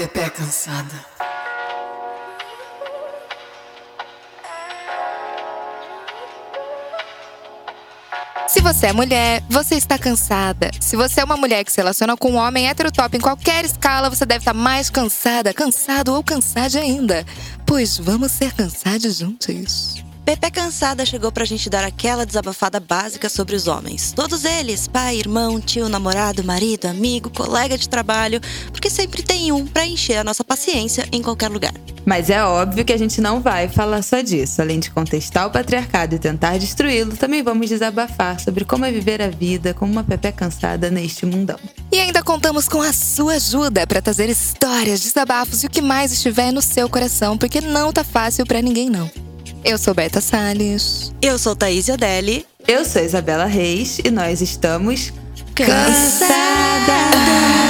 Pepe cansada. Se você é mulher, você está cansada. Se você é uma mulher que se relaciona com um homem heterotop em qualquer escala, você deve estar mais cansada, cansado ou cansada ainda. Pois vamos ser cansados juntos. Pepe Cansada chegou pra gente dar aquela desabafada básica sobre os homens. Todos eles, pai, irmão, tio, namorado, marido, amigo, colega de trabalho, porque sempre tem um pra encher a nossa paciência em qualquer lugar. Mas é óbvio que a gente não vai falar só disso. Além de contestar o patriarcado e tentar destruí-lo, também vamos desabafar sobre como é viver a vida como uma Pepe cansada neste mundão. E ainda contamos com a sua ajuda para trazer histórias, desabafos e o que mais estiver no seu coração, porque não tá fácil para ninguém não. Eu sou Berta Salles. Eu sou Thaís Odelli. Eu sou Isabela Reis e nós estamos Olha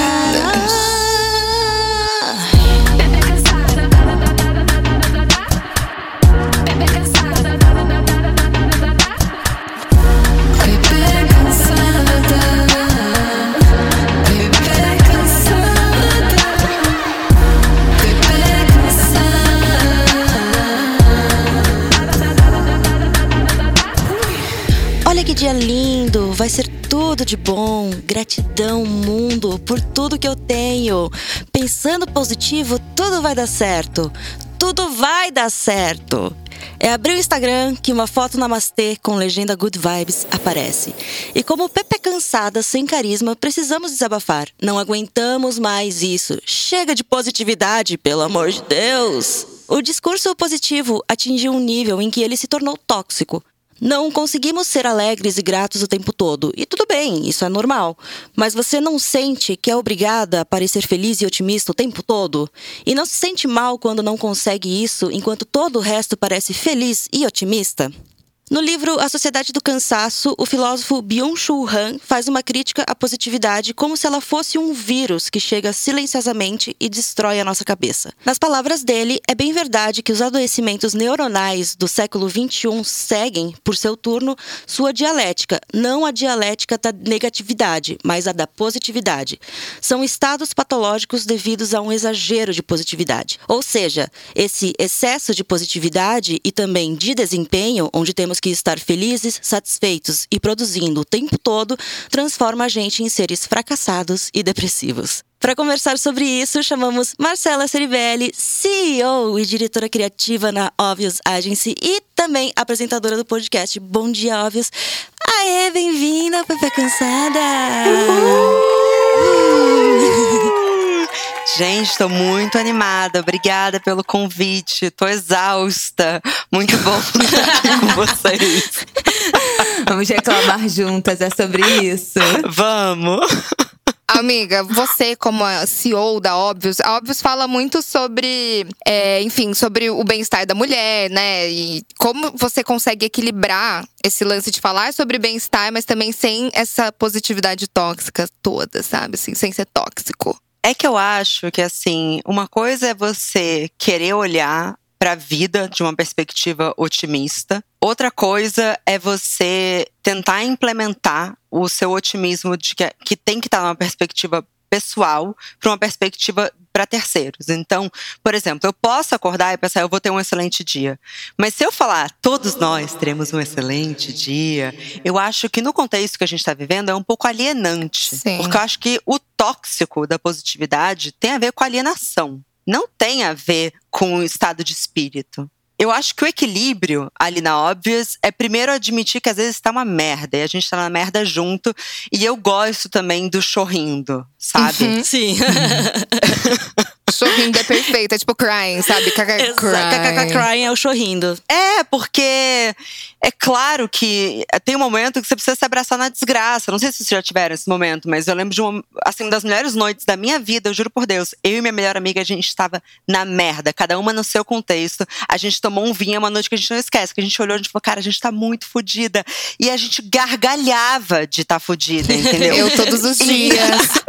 ser tudo de bom. Gratidão, mundo, por tudo que eu tenho. Pensando positivo, tudo vai dar certo. Tudo vai dar certo. É abrir o Instagram que uma foto namastê com legenda Good Vibes aparece. E como Pepe é cansada, sem carisma, precisamos desabafar. Não aguentamos mais isso. Chega de positividade, pelo amor de Deus! O discurso positivo atingiu um nível em que ele se tornou tóxico. Não conseguimos ser alegres e gratos o tempo todo. E tudo bem, isso é normal. Mas você não sente que é obrigada a parecer feliz e otimista o tempo todo? E não se sente mal quando não consegue isso enquanto todo o resto parece feliz e otimista? No livro A Sociedade do Cansaço, o filósofo Byung-Chul Han faz uma crítica à positividade como se ela fosse um vírus que chega silenciosamente e destrói a nossa cabeça. Nas palavras dele, é bem verdade que os adoecimentos neuronais do século XXI seguem, por seu turno, sua dialética, não a dialética da negatividade, mas a da positividade. São estados patológicos devidos a um exagero de positividade. Ou seja, esse excesso de positividade e também de desempenho, onde temos que estar felizes, satisfeitos e produzindo o tempo todo, transforma a gente em seres fracassados e depressivos. Para conversar sobre isso, chamamos Marcela Ceribelli, CEO e diretora criativa na Obvious Agency e também apresentadora do podcast Bom Dia Obvious. Aê, bem-vinda, Pepe Cansada! Gente, estou muito animada. Obrigada pelo convite. Tô exausta. Muito bom estar aqui com vocês. Vamos reclamar juntas, é sobre isso. Vamos. Amiga, você como a CEO da Óbvios, a Óbvios fala muito sobre, é, enfim, sobre o bem-estar da mulher, né? E como você consegue equilibrar esse lance de falar sobre bem-estar, mas também sem essa positividade tóxica toda, sabe? Assim, sem ser tóxico. É que eu acho que, assim, uma coisa é você querer olhar para a vida de uma perspectiva otimista. Outra coisa é você tentar implementar o seu otimismo de que, que tem que estar numa perspectiva pessoal para uma perspectiva para terceiros. Então, por exemplo, eu posso acordar e pensar, eu vou ter um excelente dia. Mas se eu falar, todos nós teremos um excelente dia, eu acho que no contexto que a gente está vivendo é um pouco alienante. Sim. Porque eu acho que o tóxico da positividade tem a ver com alienação. Não tem a ver com o estado de espírito. Eu acho que o equilíbrio ali na Obvious é primeiro admitir que às vezes tá uma merda e a gente tá na merda junto. E eu gosto também do chorrindo, sabe? Uhum. Sim. Sorrindo é perfeito, é tipo crying, sabe? KKK Crying é o chorrindo. É, porque é claro que tem um momento que você precisa se abraçar na desgraça. Não sei se vocês já tiveram esse momento, mas eu lembro de uma, assim, uma das melhores noites da minha vida, eu juro por Deus. Eu e minha melhor amiga, a gente estava na merda, cada uma no seu contexto. A gente tomou um vinho, é uma noite que a gente não esquece, que a gente olhou e a gente falou, cara, a gente tá muito fodida. E a gente gargalhava de estar tá fodida, entendeu? Eu todos os dias.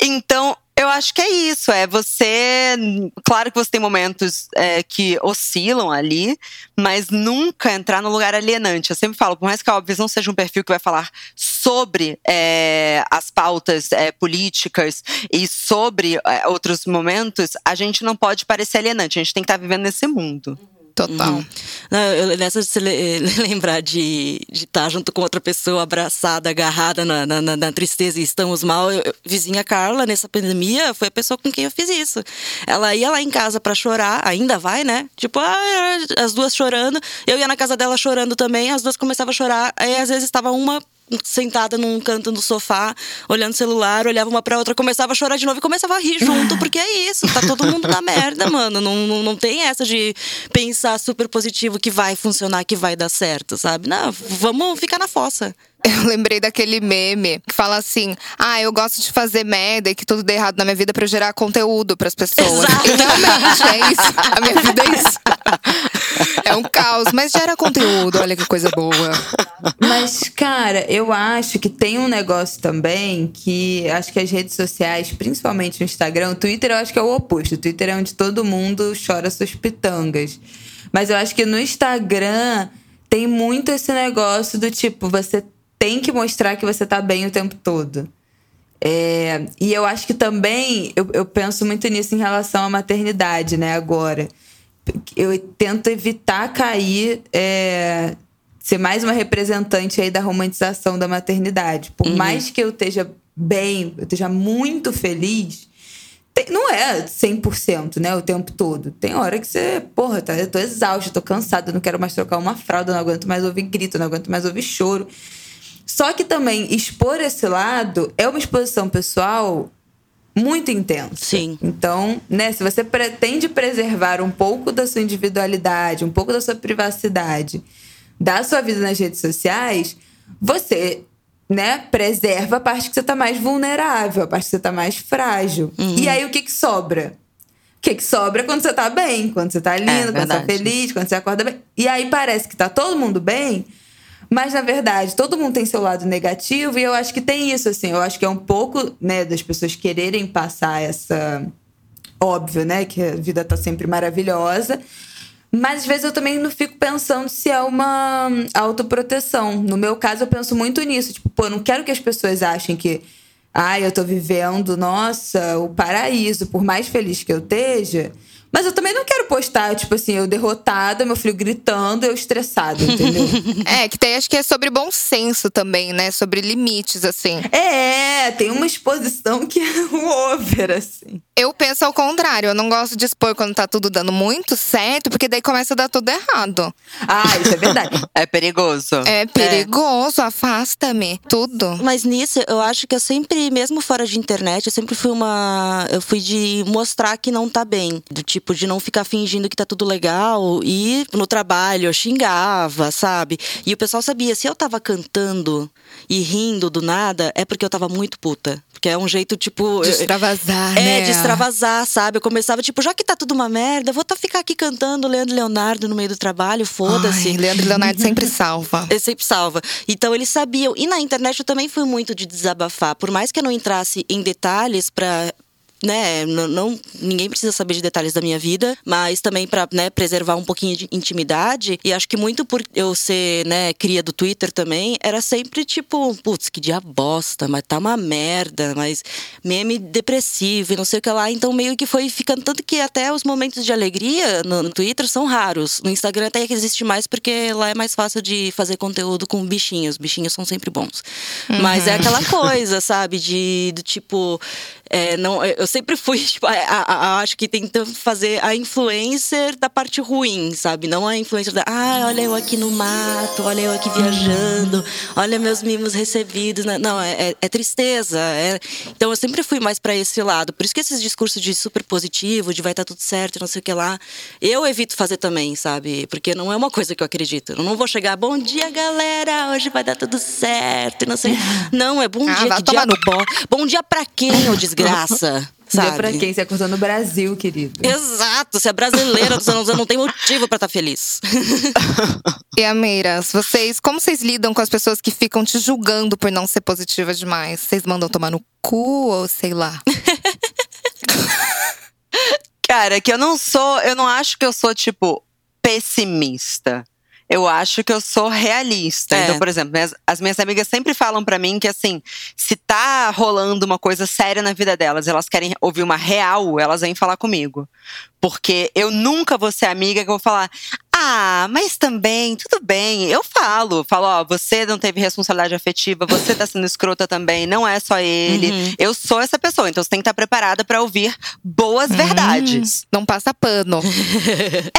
Então, eu acho que é isso. É você. Claro que você tem momentos é, que oscilam ali, mas nunca entrar no lugar alienante. Eu sempre falo, por mais que a Óbvios não seja um perfil que vai falar sobre é, as pautas é, políticas e sobre é, outros momentos, a gente não pode parecer alienante. A gente tem que estar vivendo nesse mundo. Total. Uhum. Nessa de se lembrar de estar tá junto com outra pessoa, abraçada, agarrada na, na, na tristeza e estamos mal. Eu, vizinha Carla, nessa pandemia, foi a pessoa com quem eu fiz isso. Ela ia lá em casa para chorar, ainda vai, né? Tipo, ah, as duas chorando. Eu ia na casa dela chorando também, as duas começavam a chorar. Aí às vezes estava uma sentada num canto do sofá, olhando o celular, olhava uma pra outra, começava a chorar de novo e começava a rir junto, porque é isso, tá todo mundo na merda, mano. Não, não, não tem essa de pensar super positivo que vai funcionar, que vai dar certo, sabe? Não, vamos ficar na fossa. Eu lembrei daquele meme que fala assim: Ah, eu gosto de fazer merda e que tudo dê errado na minha vida pra gerar conteúdo pras pessoas. Exato. E realmente é isso. A minha vida é isso. É um caos, mas gera conteúdo, olha que coisa boa. Mas, cara, eu acho que tem um negócio também que acho que as redes sociais, principalmente o Instagram, o Twitter eu acho que é o oposto. O Twitter é onde todo mundo chora suas pitangas. Mas eu acho que no Instagram tem muito esse negócio do tipo, você tem que mostrar que você tá bem o tempo todo. É, e eu acho que também, eu, eu penso muito nisso em relação à maternidade, né, agora. Eu tento evitar cair, é, ser mais uma representante aí da romantização da maternidade. Por uhum. mais que eu esteja bem, eu esteja muito feliz, tem, não é 100%, né, o tempo todo. Tem hora que você, porra, tá, eu tô exausta, tô cansada, não quero mais trocar uma fralda, não aguento mais ouvir grito, não aguento mais ouvir choro. Só que também expor esse lado é uma exposição pessoal muito intensa. Sim. Então, né, se você pretende preservar um pouco da sua individualidade, um pouco da sua privacidade, da sua vida nas redes sociais, você, né, preserva a parte que você tá mais vulnerável, a parte que você tá mais frágil. Uhum. E aí o que que sobra? O que, que sobra quando você tá bem, quando você tá lindo, é, quando você tá feliz, quando você acorda bem. E aí parece que tá todo mundo bem, mas, na verdade, todo mundo tem seu lado negativo, e eu acho que tem isso, assim. Eu acho que é um pouco, né, das pessoas quererem passar essa. Óbvio, né, que a vida tá sempre maravilhosa. Mas às vezes eu também não fico pensando se é uma autoproteção. No meu caso, eu penso muito nisso. Tipo, pô, não quero que as pessoas achem que. Ai, eu tô vivendo, nossa, o paraíso. Por mais feliz que eu esteja, mas eu também não quero postar, tipo assim, eu derrotada, meu filho gritando, eu estressada, entendeu? é, que tem, acho que é sobre bom senso também, né? Sobre limites, assim. É, tem uma exposição que é o over, assim. Eu penso ao contrário, eu não gosto de expor quando tá tudo dando muito certo, porque daí começa a dar tudo errado. Ah, isso é verdade. é perigoso. É perigoso, é. afasta-me, tudo. Mas nisso, eu acho que eu sempre, mesmo fora de internet, eu sempre fui uma. Eu fui de mostrar que não tá bem. Do tipo, de não ficar fingindo que tá tudo legal. E no trabalho eu xingava, sabe? E o pessoal sabia, se eu tava cantando e rindo do nada, é porque eu tava muito puta. Porque é um jeito, tipo. De extravasar, é, né? É, de extravasar, sabe? Eu começava, tipo, já que tá tudo uma merda, vou tá ficar aqui cantando Leandro e Leonardo no meio do trabalho, foda-se. Leandro e Leonardo sempre salva. Ele sempre salva. Então eles sabiam. E na internet eu também fui muito de desabafar. Por mais que eu não entrasse em detalhes para né, não, ninguém precisa saber de detalhes da minha vida, mas também para né, preservar um pouquinho de intimidade. E acho que muito por eu ser, né, cria do Twitter também, era sempre tipo, putz, que dia bosta, mas tá uma merda, mas meme depressivo e não sei o que lá. Então meio que foi ficando tanto que até os momentos de alegria no, no Twitter são raros. No Instagram até que existe mais porque lá é mais fácil de fazer conteúdo com bichinhos. Bichinhos são sempre bons. Uhum. Mas é aquela coisa, sabe, de do tipo, é, não, eu sempre fui, tipo, a, a, a, acho que tentando fazer a influencer da parte ruim, sabe? Não a influencer da, ah, olha eu aqui no mato, olha eu aqui viajando, olha meus mimos recebidos. Né? Não, é, é, é tristeza. É... Então eu sempre fui mais para esse lado. Por isso que esses discursos de super positivo, de vai estar tá tudo certo, não sei o que lá, eu evito fazer também, sabe? Porque não é uma coisa que eu acredito. Eu não vou chegar, bom dia, galera, hoje vai dar tudo certo, não sei. Não, é bom ah, dia, que dia no... bom. Bom dia pra quem, eu desgraça. Sabe? Deu pra quem? Você acordou no Brasil, querido. Exato. Você é brasileira dos anos não tem motivo para estar tá feliz. e Ameiras, vocês, como vocês lidam com as pessoas que ficam te julgando por não ser positiva demais? Vocês mandam tomar no cu ou sei lá? Cara, que eu não sou, eu não acho que eu sou, tipo, pessimista. Eu acho que eu sou realista. É. Então, por exemplo, minhas- as minhas amigas sempre falam pra mim que assim, se tá rolando uma coisa séria na vida delas, elas querem ouvir uma real, elas vêm falar comigo. Porque eu nunca vou ser amiga que eu vou falar: "Ah, mas também, tudo bem". Eu falo, falo, ó, você não teve responsabilidade afetiva, você tá sendo escrota também, não é só ele. Uhum. Eu sou essa pessoa, então você tem que estar preparada pra ouvir boas verdades. Não passa pano.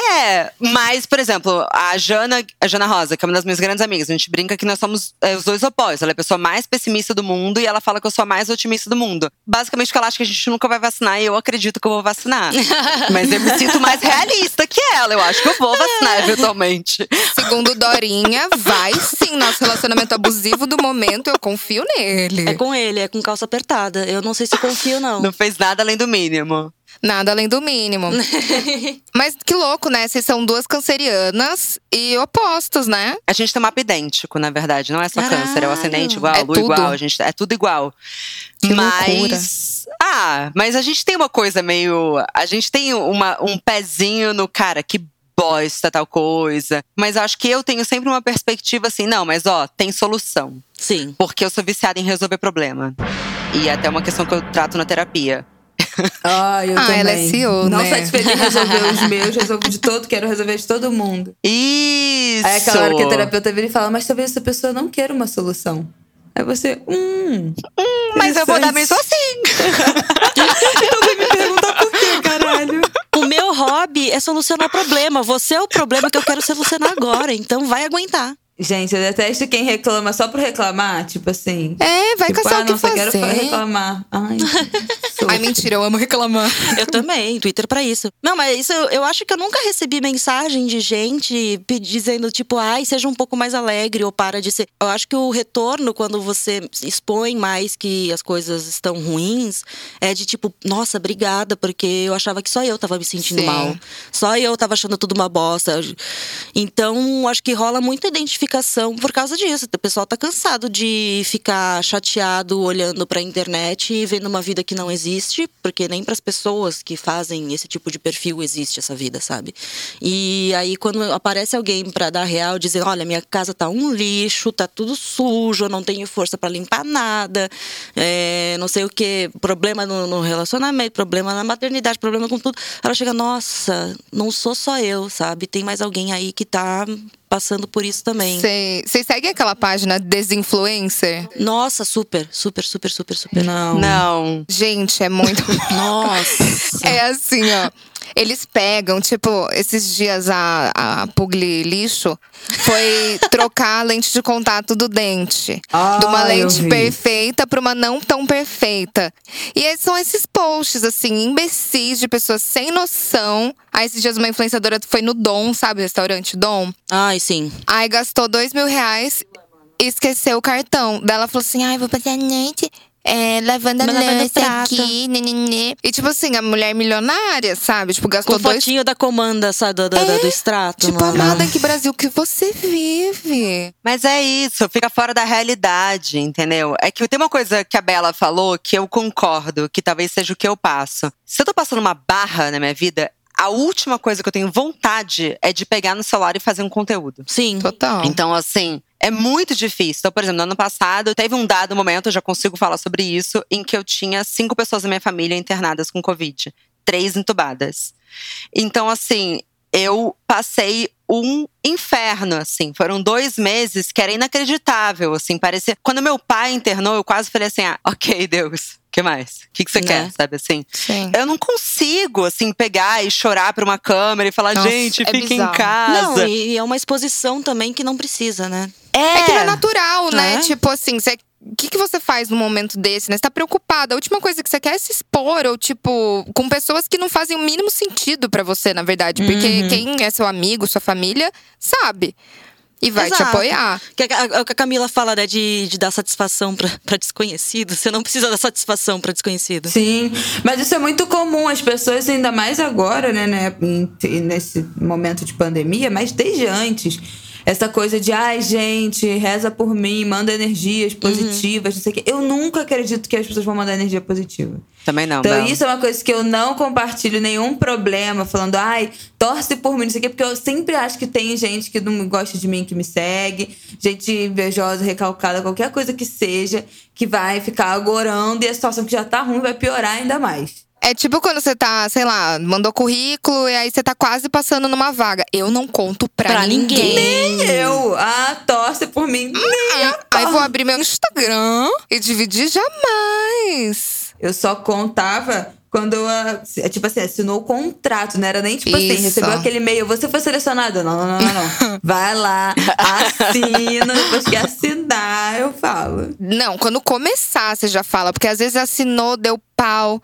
É, mas, por exemplo, a Jana, a Jana Rosa, que é uma das minhas grandes amigas, a gente brinca que nós somos é, os dois opostos. Ela é a pessoa mais pessimista do mundo e ela fala que eu sou a mais otimista do mundo. Basicamente, porque ela acha que a gente nunca vai vacinar e eu acredito que eu vou vacinar. mas eu me sinto mais realista que ela. Eu acho que eu vou vacinar eventualmente. Segundo Dorinha, vai sim. Nosso relacionamento abusivo do momento, eu confio nele. É com ele, é com calça apertada. Eu não sei se confio, não. Não fez nada além do mínimo. Nada além do mínimo. Mas que louco, né? Vocês são duas cancerianas e opostos, né? A gente tem um mapa idêntico, na verdade. Não é só Caralho. câncer, é o ascendente igual, É lua tudo. igual. A gente, é tudo igual. Que mas. Ah, mas a gente tem uma coisa meio. A gente tem uma, um pezinho no cara que bosta tal coisa. Mas acho que eu tenho sempre uma perspectiva assim, não, mas ó, tem solução. Sim. Porque eu sou viciada em resolver problema. E é até uma questão que eu trato na terapia. Ai, eu Ah, também. ela é CEO, Não né? satisfeita em resolver os meus, resolvo de todo, quero resolver de todo mundo. Isso! Aí é aquela hora que a terapeuta vira e fala, mas talvez essa pessoa não queira uma solução. Aí você, hum. Mas eu vou dar mesmo assim. Me perguntar por quê, caralho. Meu hobby é solucionar problema. Você é o problema que eu quero solucionar agora. Então vai aguentar. Gente, eu detesto quem reclama só por reclamar, tipo assim. É, vai tipo, caçar ah, o que não, só fazer. quero reclamar. Ai, Ai, mentira, eu amo reclamar. Eu também, Twitter pra isso. Não, mas isso eu, eu acho que eu nunca recebi mensagem de gente dizendo, tipo, ai, seja um pouco mais alegre ou para de ser. Eu acho que o retorno, quando você expõe mais que as coisas estão ruins, é de tipo, nossa, obrigada, porque eu achava que só eu tava me sentindo Sim. mal. Só eu tava achando tudo uma bosta. Então, acho que rola muita identificação por causa disso. O pessoal tá cansado de ficar chateado olhando pra internet e vendo uma vida que não existe, porque nem pras pessoas que fazem esse tipo de perfil existe essa vida, sabe? E aí quando aparece alguém pra dar real, dizer, olha, minha casa tá um lixo, tá tudo sujo, eu não tenho força pra limpar nada, é, não sei o que, problema no, no relacionamento, problema na maternidade, problema com tudo. Ela chega, nossa, não sou só eu, sabe? Tem mais alguém aí que tá passando por isso também. Cê- Vocês seguem aquela página Desinfluencer? Nossa, super, super, super, super, super. Não. Não. Gente, é muito. Nossa. É assim, ó. Eles pegam, tipo, esses dias a, a Pugli Lixo foi trocar a lente de contato do dente. Ah, de uma eu lente perfeita pra uma não tão perfeita. E aí são esses posts, assim, imbecis de pessoas sem noção. Aí esses dias uma influenciadora foi no Dom, sabe? Restaurante Dom. Ai, sim. Aí gastou dois mil reais e esqueceu o cartão. Daí ela falou assim: ai, vou passar a noite. É, lavando a lavando louça aqui, nenenê. E tipo assim, a mulher milionária, sabe? Tipo, Com gastou dois. fotinho da comanda, sabe, do, do, do extrato. Tipo, mano. amada, que Brasil que você vive. Mas é isso, fica fora da realidade, entendeu? É que tem uma coisa que a Bela falou que eu concordo, que talvez seja o que eu passo. Se eu tô passando uma barra na minha vida, a última coisa que eu tenho vontade é de pegar no celular e fazer um conteúdo. Sim. Total. Então, assim, é muito difícil. Então, por exemplo, no ano passado, teve um dado momento, eu já consigo falar sobre isso, em que eu tinha cinco pessoas da minha família internadas com Covid, três entubadas. Então, assim, eu passei um inferno, assim. Foram dois meses que era inacreditável, assim. Parecia. Quando meu pai internou, eu quase falei assim: ah, ok, Deus, o que mais? O que, que você Né? quer, sabe assim? Sim. Eu não consigo, assim, pegar e chorar pra uma câmera e falar: Nossa, gente, é em bizarro. casa. Não, e é uma exposição também que não precisa, né? É que não é natural, né? É. Tipo assim, você. O que, que você faz no momento desse, né? Você tá preocupada. A última coisa que você quer é se expor, ou, tipo, com pessoas que não fazem o mínimo sentido pra você, na verdade. Porque Uhum. quem é seu amigo, sua família, sabe. E vai te Exato. apoiar. Que a, a- a Camila fala, né, de, de dar satisfação pra, pra desconhecido. Você não precisa dar satisfação pra desconhecido. Sim, mas isso é muito comum. As pessoas, ainda mais agora, né, né nesse momento de pandemia, mas desde antes. Essa coisa de, ai, gente, reza por mim, manda energias Uhum. positivas, não sei o quê. Eu nunca acredito que as pessoas vão mandar energia positiva. Também não. Então, Bel. isso é uma coisa que eu não compartilho nenhum problema, falando, ai, torce por mim, não sei o quê, porque eu sempre acho que tem gente que não gosta de mim, que me segue, gente invejosa, recalcada, qualquer coisa que seja, que vai ficar agorando e a situação que já tá ruim vai piorar ainda mais. É tipo quando você tá, sei lá, mandou currículo e aí você tá quase passando numa vaga. Eu não conto pra, Pra ninguém. ninguém. Nem eu. Ah, torce por mim. Nem a Aí vou abrir meu Instagram e dividir jamais. Eu só contava quando eu, ah, é tipo assim, assinou o contrato, não era nem tipo assim, Isso. recebeu aquele e-mail, você foi selecionado. Não, não, não, não, não. Vai lá, assina, depois que assinar, eu falo. Não, quando começar você já fala, porque às vezes assinou, deu pau.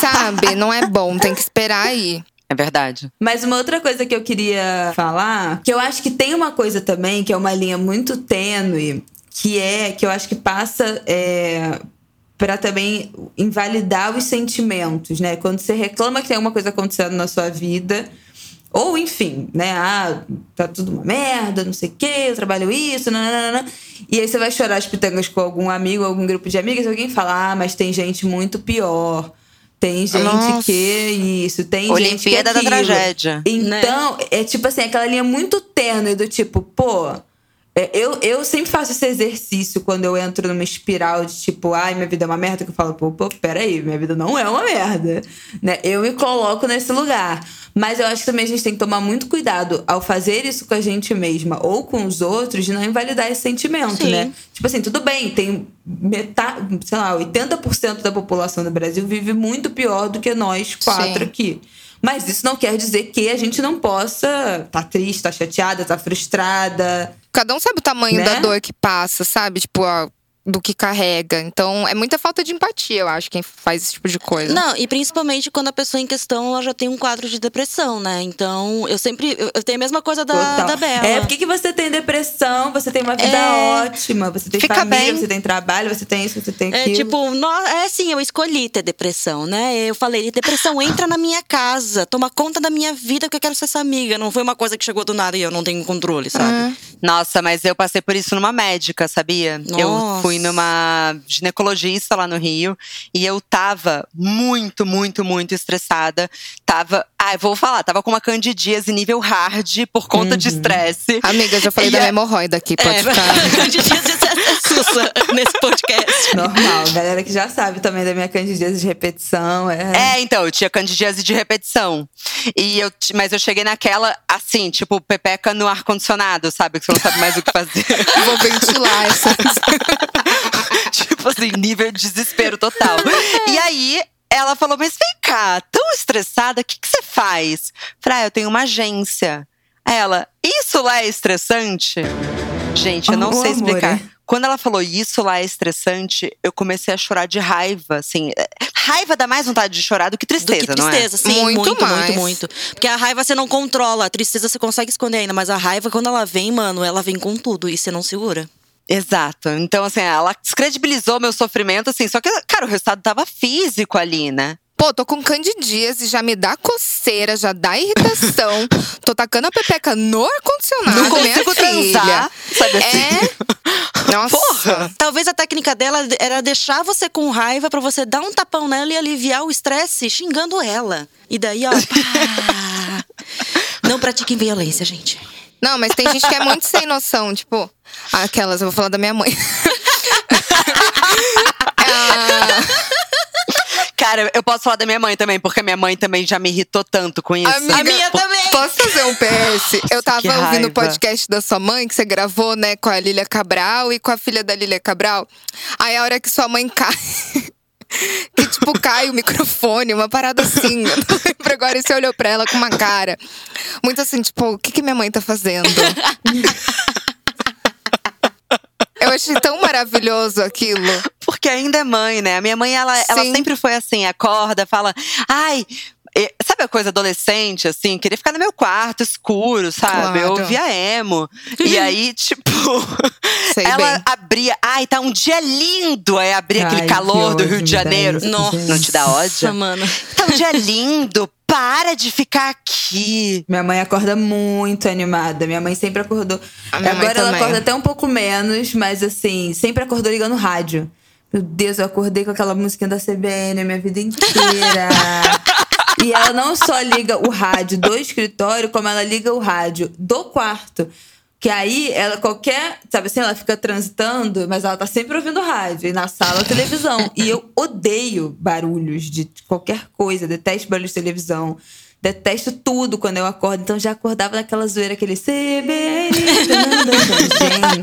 Sabe? Não é bom, tem que esperar aí. É verdade. Mas uma outra coisa que eu queria falar, que eu acho que tem uma coisa também, que é uma linha muito tênue, que é que eu acho que passa é, para também invalidar os sentimentos, né? Quando você reclama que tem alguma coisa acontecendo na sua vida, ou enfim, né? Ah, tá tudo uma merda, não sei o quê, eu trabalho isso, nananana. E aí você vai chorar as pitangas com algum amigo, algum grupo de amigas, e alguém fala, ah, mas tem gente muito pior. Tem gente Nossa. que isso, tem gente que Olimpíada da tragédia. Então, é tipo assim, aquela linha muito tênue do tipo, pô. É, Eu, eu sempre faço esse exercício quando eu entro numa espiral de tipo, ai, minha vida é uma merda, que eu falo, pô, pô, peraí, minha vida não é uma merda. Né? Eu me coloco nesse lugar. Mas eu acho que também a gente tem que tomar muito cuidado ao fazer isso com a gente mesma ou com os outros, de não invalidar esse sentimento, Sim. né? Tipo assim, tudo bem, tem metade, sei lá, 80% da população do Brasil vive muito pior do que nós quatro Sim. aqui. Mas isso não quer dizer que a gente não possa tá triste, tá chateada, tá frustrada. Cada um sabe o tamanho Né? da dor que passa, sabe? Tipo, a- do que carrega. Então, é muita falta de empatia, eu acho, quem faz esse tipo de coisa. Não, e principalmente quando a pessoa em questão ela já tem um quadro de depressão, né? Então, eu sempre. Eu, eu tenho a mesma coisa da, Total. da Bela. É, por que você tem depressão? Você tem uma vida É. ótima, você tem família, bem. você tem trabalho, você tem isso, você tem É aquilo. tipo, nó- é assim, eu escolhi ter depressão, né? Eu falei, depressão entra na minha casa, toma conta da minha vida, porque eu quero ser essa amiga. Não foi uma coisa que chegou do nada e eu não tenho controle, sabe? Nossa, mas eu passei por isso numa médica, sabia? Eu Nossa. Fui numa ginecologista lá no Rio e eu tava muito, muito, muito estressada. Tava, ah, vou falar, tava com uma candidíase nível hard por conta de estresse. Amiga, já falei E da minha hemorroida aqui, pode É, ficar. candidíase é sussa nesse podcast. Normal, galera que já sabe também da minha candidíase de repetição. É. É, então, eu tinha candidíase de repetição. E eu, mas eu cheguei naquela, assim, tipo, pepeca no ar-condicionado, sabe? Que você não sabe mais o que fazer. Vou ventilar essa. tipo assim, nível de desespero total. E aí, ela falou: Mas vem cá, tão estressada, o que, que você faz? Falei: ah, eu tenho uma agência. Aí Ela, isso lá é estressante? Gente, eu não Oh, sei explicar. Quando ela falou isso lá é estressante, eu comecei a chorar de raiva, assim. Raiva dá mais vontade de chorar do que Do tristeza, que não é? tristeza, sim, Muito muito, muito, mais. muito, Porque a raiva você não controla, a tristeza você consegue esconder ainda, mas a raiva, quando ela vem, mano, ela vem com tudo e você não segura. Exato. Então, assim, ela descredibilizou meu sofrimento, assim. Só que, cara, o resultado tava físico ali, né? Pô, tô com candidíase, já me dá coceira, já dá irritação. tô tacando a pepeca no ar-condicionado, Não consigo transar, sabe assim? É. Nossa. Porra! Talvez a técnica dela era deixar você com raiva pra você dar um tapão nela e aliviar o estresse xingando ela. E daí, ó, pá. Não pratiquem violência, gente. Não, mas tem gente que é muito sem noção, tipo, aquelas, eu vou falar da minha mãe. Ah, Cara, eu posso falar da minha mãe também, porque minha mãe também já me irritou tanto com isso. amiga, A minha também. Posso fazer um PS? Eu tava ouvindo o podcast da sua mãe, que você gravou, né, com a Lília Cabral e com a filha da Lília Cabral. Aí a hora que sua mãe cai. Que tipo, cai o microfone, uma parada assim. Eu não lembro agora. E você olhou pra ela com uma cara. Muito assim, tipo, o que, que minha mãe tá fazendo? Eu achei tão maravilhoso aquilo. Porque ainda é mãe, né? A minha mãe, ela, ela sempre foi assim, acorda, fala, ai. E, sabe a coisa adolescente, assim? Queria ficar no meu quarto, escuro, sabe? Eu Claro. ouvia emo. e aí, tipo, Sei ela bem. abria. Ai, tá um dia lindo! Aí abria Ai, aquele que calor do Rio de Janeiro. isso, Nossa, gente. não te dá ódio? Mano. Tá um dia lindo! Para de ficar aqui! Minha mãe acorda muito animada. Minha mãe sempre acordou. Agora ela também. acorda até um pouco menos, mas assim, sempre acordou ligando rádio. Meu Deus, eu acordei com aquela musiquinha da CBN a minha vida inteira. E ela não só liga o rádio do escritório, como ela liga o rádio do quarto. Que aí, ela qualquer. Sabe assim, ela fica transitando, mas ela tá sempre ouvindo rádio. E na sala, televisão. E eu odeio barulhos de qualquer coisa. Detesto barulhos de televisão. Detesto tudo quando eu acordo. Então já acordava naquela zoeira, aquele CBN. Gente.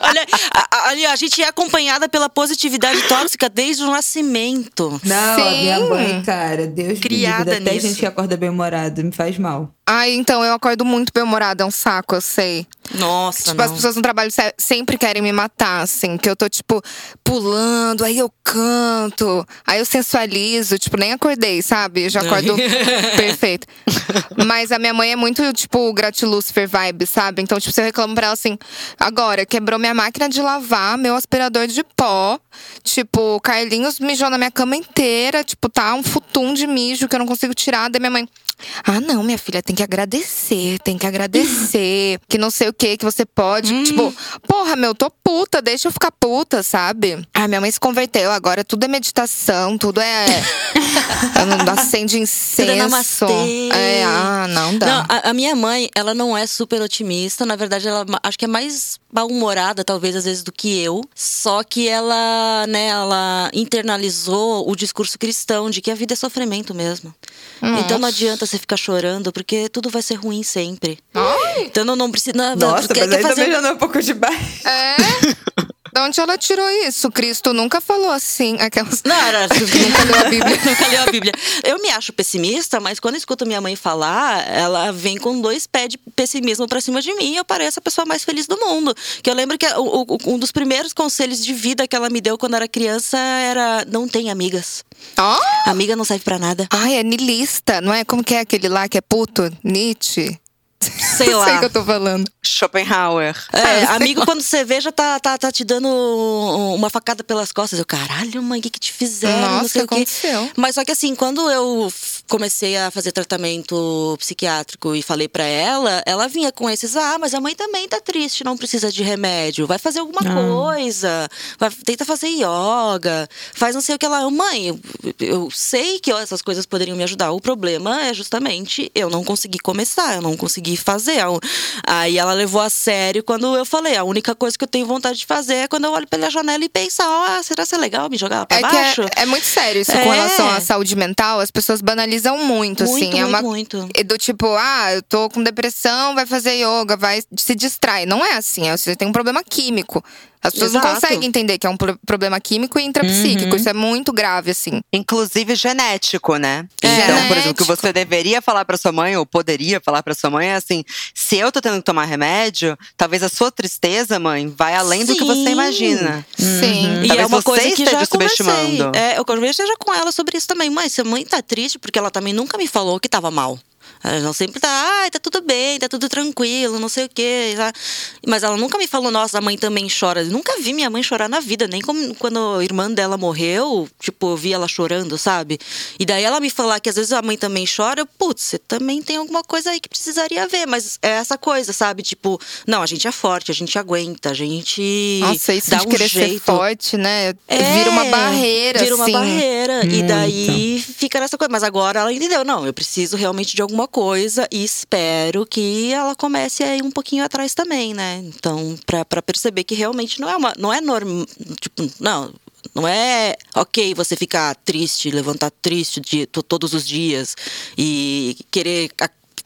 Olha, a, a- ali, a gente é acompanhada pela positividade tóxica desde o nascimento. Não, a Sim. minha mãe, cara, Deus Criada me livre. Até nisso. gente que acorda bem humorada, me faz mal. Ai, então, eu acordo muito bem-humorada, é um saco, eu sei. Nossa, Tipo, não. as pessoas no trabalho se- sempre querem me matar, assim. Que eu tô, tipo, pulando, aí eu canto, aí eu sensualizo. Tipo, nem acordei, sabe? Eu já acordo perfeito. Mas a minha mãe é muito, tipo, gratilúcifer vibe, sabe? Então, tipo, se eu reclamo pra ela assim… Agora, quebrou minha máquina de lavar, meu aspirador de pó. Tipo, o Carlinhos mijou na minha cama inteira. Tipo, tá um futum de mijo que eu não consigo tirar. Daí minha mãe… Ah, não, minha filha, tem que agradecer, tem que agradecer. que não sei o que, que você pode. Tipo, porra, meu, tô puta, deixa eu ficar puta, sabe? Ah, minha mãe se converteu, agora tudo é meditação, tudo é. não acende incenso. Tudo é. É, ah, não dá. Não, a, a minha mãe, ela não é super otimista. Na verdade, ela acho que é mais mal-humorada, talvez, às vezes, do que eu. Só que ela, né, ela internalizou o discurso cristão de que a vida é sofrimento mesmo. Então não adianta você ficar chorando, porque tudo vai ser ruim sempre. Ai, Então não, não precisa. Não, Nossa, mas quer aí fazer também já não é um pouco de baixo. é. De onde ela tirou isso? Cristo nunca falou assim. Aquelas. Não, era. Nunca leu a Bíblia. Nunca leu a Bíblia. Eu me acho pessimista, mas quando eu escuto minha mãe falar, ela vem com dois pés de pessimismo pra cima de mim e eu pareço a pessoa mais feliz do mundo. Que eu lembro que o- o- um dos primeiros conselhos de vida que ela me deu quando era criança era: não tem amigas. Ó! Amiga não serve pra nada. Ai, é nilista, não é? Como que é aquele lá que é puto? Nietzsche? Sei Não lá. sei o que eu tô falando. Schopenhauer. É, Ah, amigo, quando você vê, já tá, tá, tá te dando uma facada pelas costas. Eu, caralho, mãe, o que, que te fizeram? Nossa, não sei o que o quê. aconteceu? Mas só que assim, quando eu comecei a fazer tratamento psiquiátrico e falei pra ela, ela vinha com esses, ah, mas a mãe também tá triste, não precisa de remédio. Vai fazer alguma coisa, vai, tenta fazer yoga, faz não sei o que. Eu, Mãe, eu, eu sei que essas coisas poderiam me ajudar. O problema é justamente eu não consegui começar, eu não consegui fazer. Aí ela levou a sério quando eu falei, a única coisa que eu tenho vontade de fazer é quando eu olho pela janela e pensar, ah, será que é legal me jogar lá pra É baixo? que é, é muito sério isso com É. relação à saúde mental. As pessoas banalizam muito, Muito, assim. é muito, uma muito. é do tipo, ah, eu tô com depressão, vai fazer yoga, vai se distrai. Não é assim, é, você tem um problema químico. As pessoas não Exato. conseguem entender que é um pro- problema químico e intrapsíquico. Isso é muito grave, assim. Inclusive genético, né? É. Então, por exemplo, o que Genético. você deveria falar pra sua mãe, ou poderia falar pra sua mãe, é assim: se eu tô tendo que tomar remédio, talvez a sua tristeza, mãe, vai além do que você Sim. imagina. Sim. E Talvez é uma você coisa que esteja já subestimando. É, eu conversei já com ela sobre isso também. Mãe, se a mãe tá triste, porque ela também nunca me falou que tava mal. Ela não sempre tá, ai, tá tudo bem, tá tudo tranquilo, não sei o quê. tá? Mas ela nunca me falou, nossa, a mãe também chora. Eu nunca vi minha mãe chorar na vida, nem como, quando a irmã dela morreu, tipo, eu vi ela chorando, sabe? E daí ela me falar que às vezes a mãe também chora, eu, putz, você também tem alguma coisa aí que precisaria ver. Mas é essa coisa, sabe? Tipo, não, a gente é forte, a gente aguenta, a gente Nossa, isso dá de um querer ser jeito. forte, né? É, vira uma barreira, Vira uma assim. barreira. E daí fica nessa coisa. Mas agora ela entendeu. Não, eu preciso realmente de alguma coisa e espero que ela comece a ir um pouquinho atrás também, né? Então, pra perceber que realmente não é uma. Não é normal. Tipo, não. Não é ok você ficar triste, levantar triste de, to- todos os dias e querer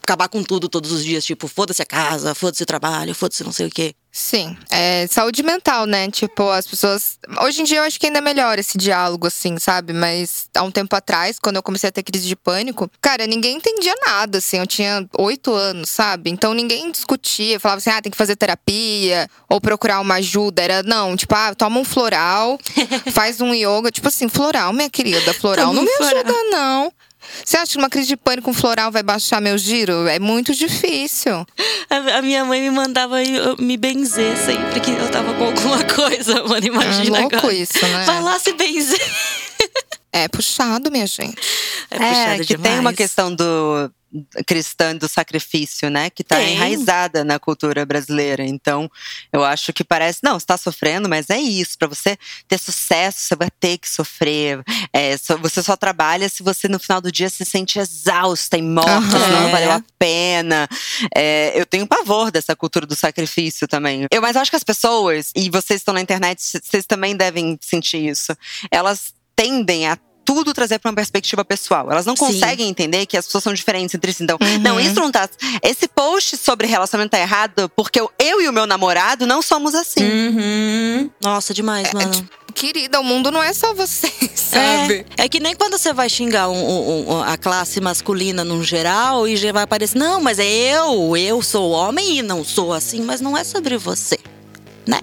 acabar com tudo todos os dias. Tipo, foda-se a casa, foda-se o trabalho, foda-se não sei o quê. Sim, é saúde mental, né? Tipo, as pessoas. Hoje em dia eu acho que ainda é melhor esse diálogo, assim, sabe? Mas há um tempo atrás, quando eu comecei a ter crise de pânico, cara, ninguém entendia nada, assim. Eu tinha oito anos, sabe? Então ninguém discutia, falava assim, ah, tem que fazer terapia, ou procurar uma ajuda. Era, não, tipo, ah, toma um floral, faz um yoga. Tipo assim, floral, minha querida, floral não me floral. ajuda, não. Você acha que uma crise de pânico floral vai baixar meu giro? É muito difícil. A, a minha mãe me mandava eu, me benzer sempre que eu tava com alguma coisa, mano. Imagina é louco agora. isso, né? Vai lá se benzer. É puxado, minha gente. É, É, puxado que tem uma demais. questão do cristã do sacrifício, né? Que tá Tem. enraizada na cultura brasileira. Então, eu acho que parece, não, você tá sofrendo, mas é isso. Pra você ter sucesso, você vai ter que sofrer. É, só- você só trabalha se você no final do dia se sente exausta e morta, senão não É. valeu a pena. É, eu tenho pavor dessa cultura do sacrifício também. Eu, mas acho que as pessoas, e vocês estão na internet, vocês também devem sentir isso. Elas tendem a tudo trazer para uma perspectiva pessoal. Elas não Sim. conseguem entender que as pessoas são diferentes entre si. Então, não, isso não tá. Esse post sobre relacionamento tá errado porque eu, eu e o meu namorado não somos assim. Uhum. Nossa, demais, mano. Querida, o mundo não é só você, sabe? É, é que nem quando você vai xingar um- um- um- a classe masculina no geral e já vai aparecer, não, mas é eu, eu sou homem e não sou assim, mas não é sobre você, né?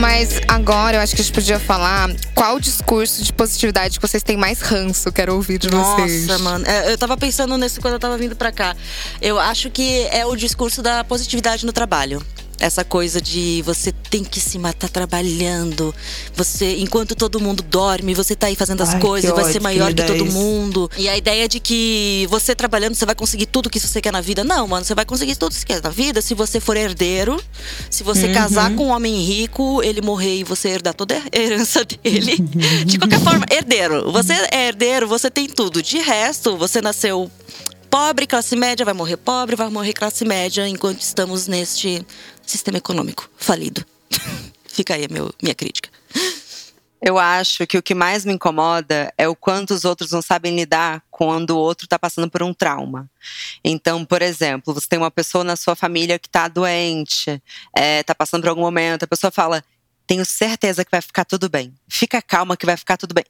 Mas agora eu acho que a gente podia falar qual discurso de positividade que vocês têm mais ranço. Quero ouvir de vocês. Nossa, mano. É, Eu tava pensando nisso quando eu tava vindo pra cá. Eu acho que é o discurso da positividade no trabalho. Essa coisa de você tem que se matar trabalhando. Você, enquanto todo mundo dorme, você tá aí fazendo as Ai, coisas, vai ser ódio, maior que que todo isso. mundo. E a ideia de que você trabalhando, você vai conseguir tudo que você quer na vida. Não, mano, você vai conseguir tudo que você quer na vida se você for herdeiro. Se você casar com um homem rico, ele morrer e você herdar toda a herança dele. De qualquer forma, herdeiro. Você é herdeiro, você tem tudo. De resto, você nasceu pobre, classe média, vai morrer pobre, vai morrer classe média, enquanto estamos neste sistema econômico falido. Fica aí a meu, minha crítica. Eu acho que o que mais me incomoda é o quanto os outros não sabem lidar quando o outro está passando por um trauma. Então, por exemplo, você tem uma pessoa na sua família que está doente, está passando por algum momento, a pessoa fala: Tenho certeza que vai ficar tudo bem. Fica calma que vai ficar tudo bem.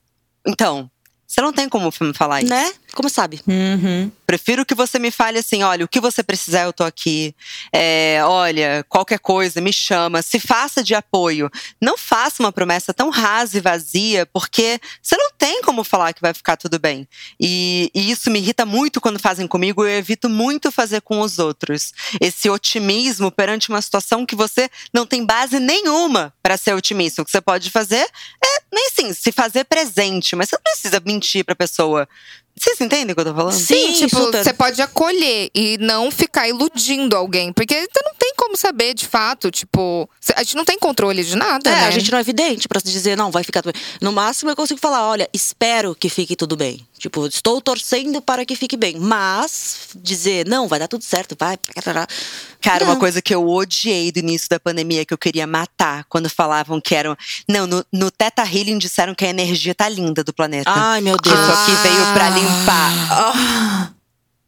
Então, você não tem como me falar isso. Né? Como sabe? Uhum. Prefiro que você me fale assim: olha, o que você precisar, eu tô aqui. É, olha, qualquer coisa, me chama. Se faça de apoio. Não faça uma promessa tão rasa e vazia, porque você não tem como falar que vai ficar tudo bem. E, e isso me irrita muito quando fazem comigo, eu evito muito fazer com os outros. Esse otimismo perante uma situação que você não tem base nenhuma para ser otimista. O que você pode fazer é, nem sim, se fazer presente, mas você não precisa mentir pra pessoa. Vocês entendem o que eu tô falando? Sim, tipo, super. você pode acolher e não ficar iludindo alguém. Porque você não como saber, de fato, tipo… A gente não tem controle de nada, É, né? a gente não é evidente pra dizer, não, vai ficar tudo bem. No máximo, eu consigo falar, olha, espero que fique tudo bem. Tipo, estou torcendo para que fique bem. Mas dizer, não, vai dar tudo certo, vai. Cara, Não. uma coisa que eu odiei do início da pandemia, que eu queria matar, quando falavam que eram. Não, no, no Teta Healing disseram que a energia tá linda do planeta. Ai, meu Deus. isso aqui veio pra limpar. Ah,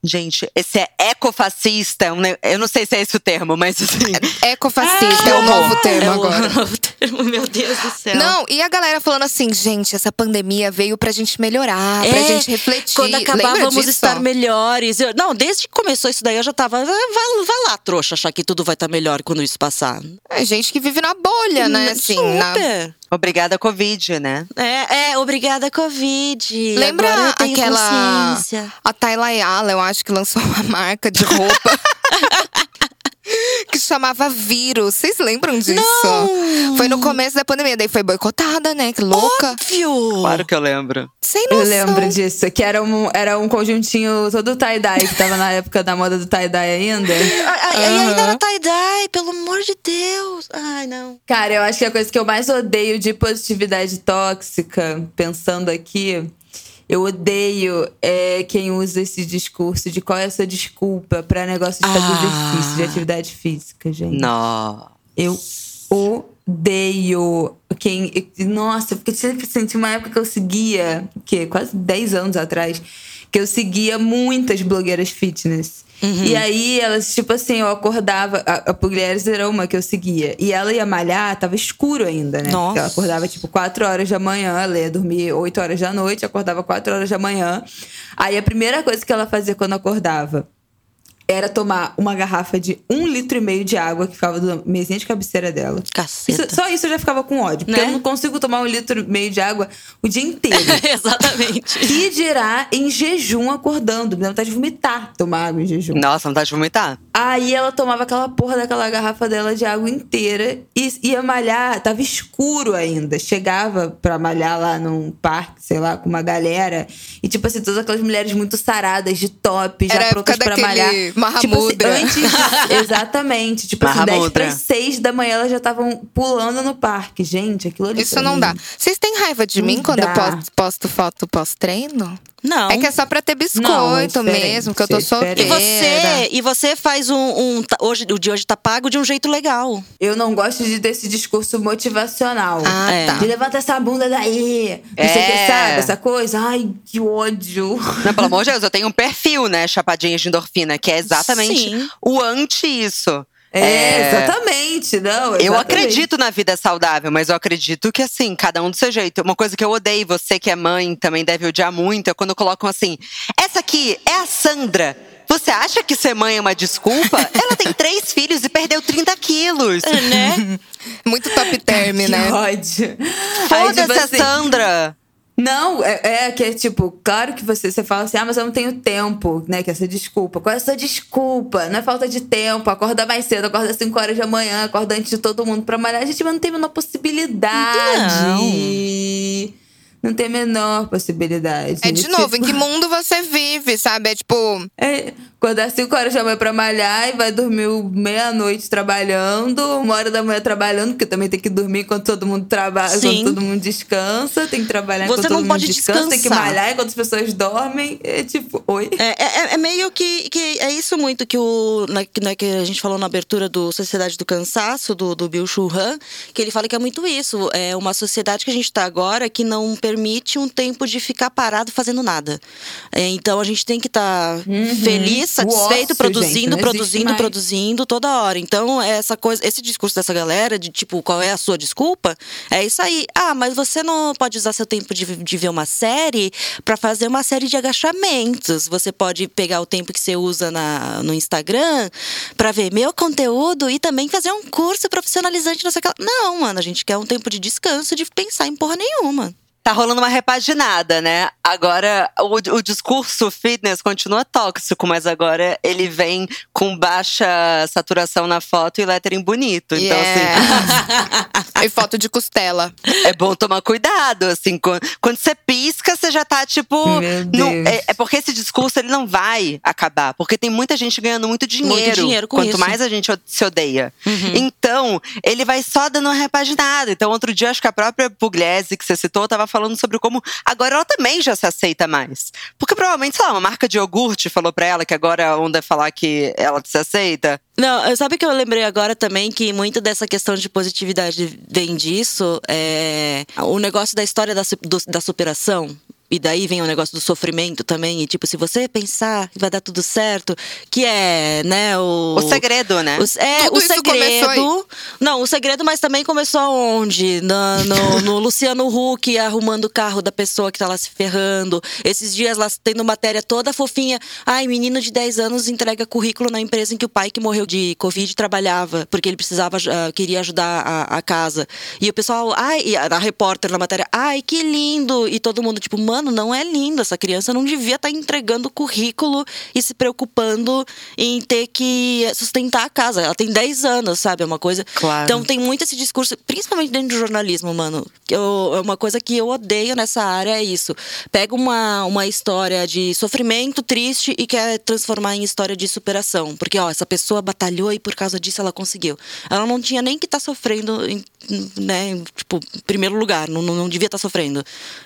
Gente, esse é ecofascista. é Eu não sei se é esse o termo, mas assim. Ecofascista é o novo termo É o agora. novo meu Deus do céu. Não, e a galera falando assim, gente, essa pandemia veio pra gente melhorar, pra É, gente refletir. Quando acabar, Lembra vamos disso? estar melhores. Eu- não, desde que começou isso daí, eu já tava. Vai, vai- lá, trouxa, achar que tudo vai estar melhor quando isso passar. É gente que vive na bolha, né? Assim, na- Super. Obrigada, Covid, né? É, é, obrigada, Covid. Lembra Agora eu tenho aquela. A Tayla Ayala, eu acho que lançou uma marca de roupa. que chamava Vírus. Vocês lembram disso? Não! Foi no começo da pandemia, daí foi boicotada, né? Que louca. Óbvio! Claro que eu lembro. Sem eu noção. lembro disso, que era um, era um conjuntinho todo tie-dye, que tava na época da moda do tie-dye ainda. Ai, ai, ainda era tie-dye, pelo amor de Deus. Ai, não. Cara, eu acho que a coisa que eu mais odeio de positividade tóxica, pensando aqui, eu odeio é quem usa esse discurso de qual é a sua desculpa pra negócio de fazer Ah. exercício, de atividade física, gente. Não. Eu odeio quem. Nossa, porque sempre senti uma época que eu seguia, que quase 10 anos atrás, que eu seguia muitas blogueiras fitness. E aí, elas, tipo assim, eu acordava. A, a Pugliares era uma que eu seguia. E ela ia malhar, tava escuro ainda, né? Nossa. Porque ela acordava, tipo, 4 horas da manhã, ela ia dormir 8 horas da noite, acordava 4 horas da manhã. Aí a primeira coisa que ela fazia quando acordava era tomar uma garrafa de um litro e meio de água que ficava na mesinha de cabeceira dela. Caceta. Isso- só isso eu já ficava com ódio. Porque Né? eu não consigo tomar um litro e meio de água o dia inteiro. Exatamente. que dirá em jejum acordando. Me dá vontade de vomitar tomar água em jejum. Nossa, vontade de vomitar. Aí ela tomava aquela porra daquela garrafa dela de água inteira e ia malhar, tava escuro ainda. Chegava pra malhar lá num parque, sei lá, com uma galera. E tipo assim, todas aquelas mulheres muito saradas, de top, já Era prontas pra malhar. Daquele Tipo assim, antes de- Exatamente. Tipo assim, 10 Mahamudra. para 6 da manhã elas já estavam pulando no parque. Gente, aquilo ali. Isso não mim- dá. Vocês têm raiva de mim Não quando eu dá. posto, posto foto pós-treino? Não. É que é só pra ter Não, é biscoito mesmo, que eu tô é solteira. E você, e você faz um, um- tá- hoje o de hoje tá pago de um jeito legal. Eu não gosto de desse discurso motivacional. Ah, É. tá. De levanta essa bunda daí. Não sei o que, É. sabe? Essa coisa. Ai, que ódio. Não, pelo amor de Deus, eu tenho um perfil, né, chapadinha de endorfina, que é exatamente Sim. o anti isso. É, exatamente. Não, Eu exatamente. acredito na vida saudável, mas eu acredito que, assim, cada um do seu jeito. Uma coisa que eu odeio, você que é mãe também deve odiar muito, é quando colocam assim: essa aqui é a Sandra. Você acha que ser mãe é uma desculpa? Ela tem três filhos e perdeu 30 quilos. Né? Muito top term, Que né? ódio. Foda-se tipo a assim, Sandra. Não, é, é que é tipo, claro que você, você fala assim, ah, mas eu não tenho tempo, né? Que é essa desculpa. Qual é a sua desculpa? Não é falta de tempo. Acorda mais cedo, acorda às 5 horas da manhã, acorda antes de todo mundo pra malhar. A gente mas não tem a menor possibilidade. Não, tem a menor possibilidade. É de Tipo, novo, em que mundo você vive, sabe? É tipo, É, acordar 5 horas da manhã pra malhar e vai dormir meia-noite trabalhando, uma hora da manhã trabalhando, porque também tem que dormir enquanto todo mundo trabalha, enquanto todo mundo descansa, tem que trabalhar Você enquanto não todo mundo descansa, tem que descansar. malhar enquanto as pessoas dormem. É tipo, oi? É, é- é meio que, que. É isso muito que, o, na, né, que a gente falou na abertura do Sociedade do Cansaço, do, do Bill Churran, que ele fala que é muito isso. É uma sociedade que a gente está agora que não permite um tempo de ficar parado fazendo nada. É, então a gente tem que estar feliz, Uhum. O satisfeito, ócio, produzindo, gente, produzindo, produzindo toda hora. Então, essa coisa, esse discurso dessa galera de tipo, qual é a sua desculpa? É isso aí. Ah, mas você não pode usar seu tempo de, de ver uma série para fazer uma série de agachamentos. Você pode pegar o tempo que você usa na, no Instagram para ver meu conteúdo e também fazer um curso profissionalizante, não sei o que. lá. Não, mano, a gente quer um tempo de descanso, de pensar em porra nenhuma. Tá rolando uma repaginada, né? Agora, o, o discurso fitness continua tóxico, mas agora ele vem com baixa saturação na foto e lettering bonito. Então, assim, yeah. e foto de costela. é bom tomar cuidado, assim. Quando, quando você pisca, você já tá, tipo… Não- é, é porque esse discurso, ele não vai acabar. Porque tem muita gente ganhando muito dinheiro. dinheiro com Quanto isso. mais a gente se odeia. Então, ele vai só dando uma repaginada. Então, outro dia, acho que a própria Pugliese, que você citou, tava falando sobre como agora ela também já se aceita mais. Porque provavelmente, sei lá, uma marca de iogurte falou pra ela que agora a onda é falar que ela se aceita. Não, sabe que eu lembrei agora também que muito dessa questão de positividade vem disso. É, o negócio da história da, do- da superação. E daí vem o negócio do sofrimento também. E tipo, se você pensar que vai dar tudo certo, que é, né, o. O segredo, né? o- é, Tudo o isso começou aí. segredo. Não, o segredo, mas também começou aonde? Na- no, no Luciano Huck arrumando o carro da pessoa que tá lá se ferrando. Esses dias lá tendo matéria toda fofinha. Ai, menino de 10 anos entrega currículo na empresa em que o pai que morreu de Covid trabalhava, porque ele precisava, ah, queria ajudar a, a casa. E o pessoal, ai, e a, a repórter na matéria, ai, que lindo! E todo mundo, tipo, mano, não é lindo. Essa criança não devia estar entregando currículo e se preocupando em ter que sustentar a casa. Ela tem 10 anos, sabe? É uma coisa. Claro. Então tem muito esse discurso, principalmente dentro do jornalismo, mano. Eu- é uma coisa que eu odeio nessa área é isso. Pega uma, uma história de sofrimento triste e quer transformar em história de superação. Porque, ó, essa pessoa batalhou e por causa disso ela conseguiu. Ela não tinha nem que estar sofrendo, em, né? Tipo, em primeiro lugar, não, não, devia estar sofrendo.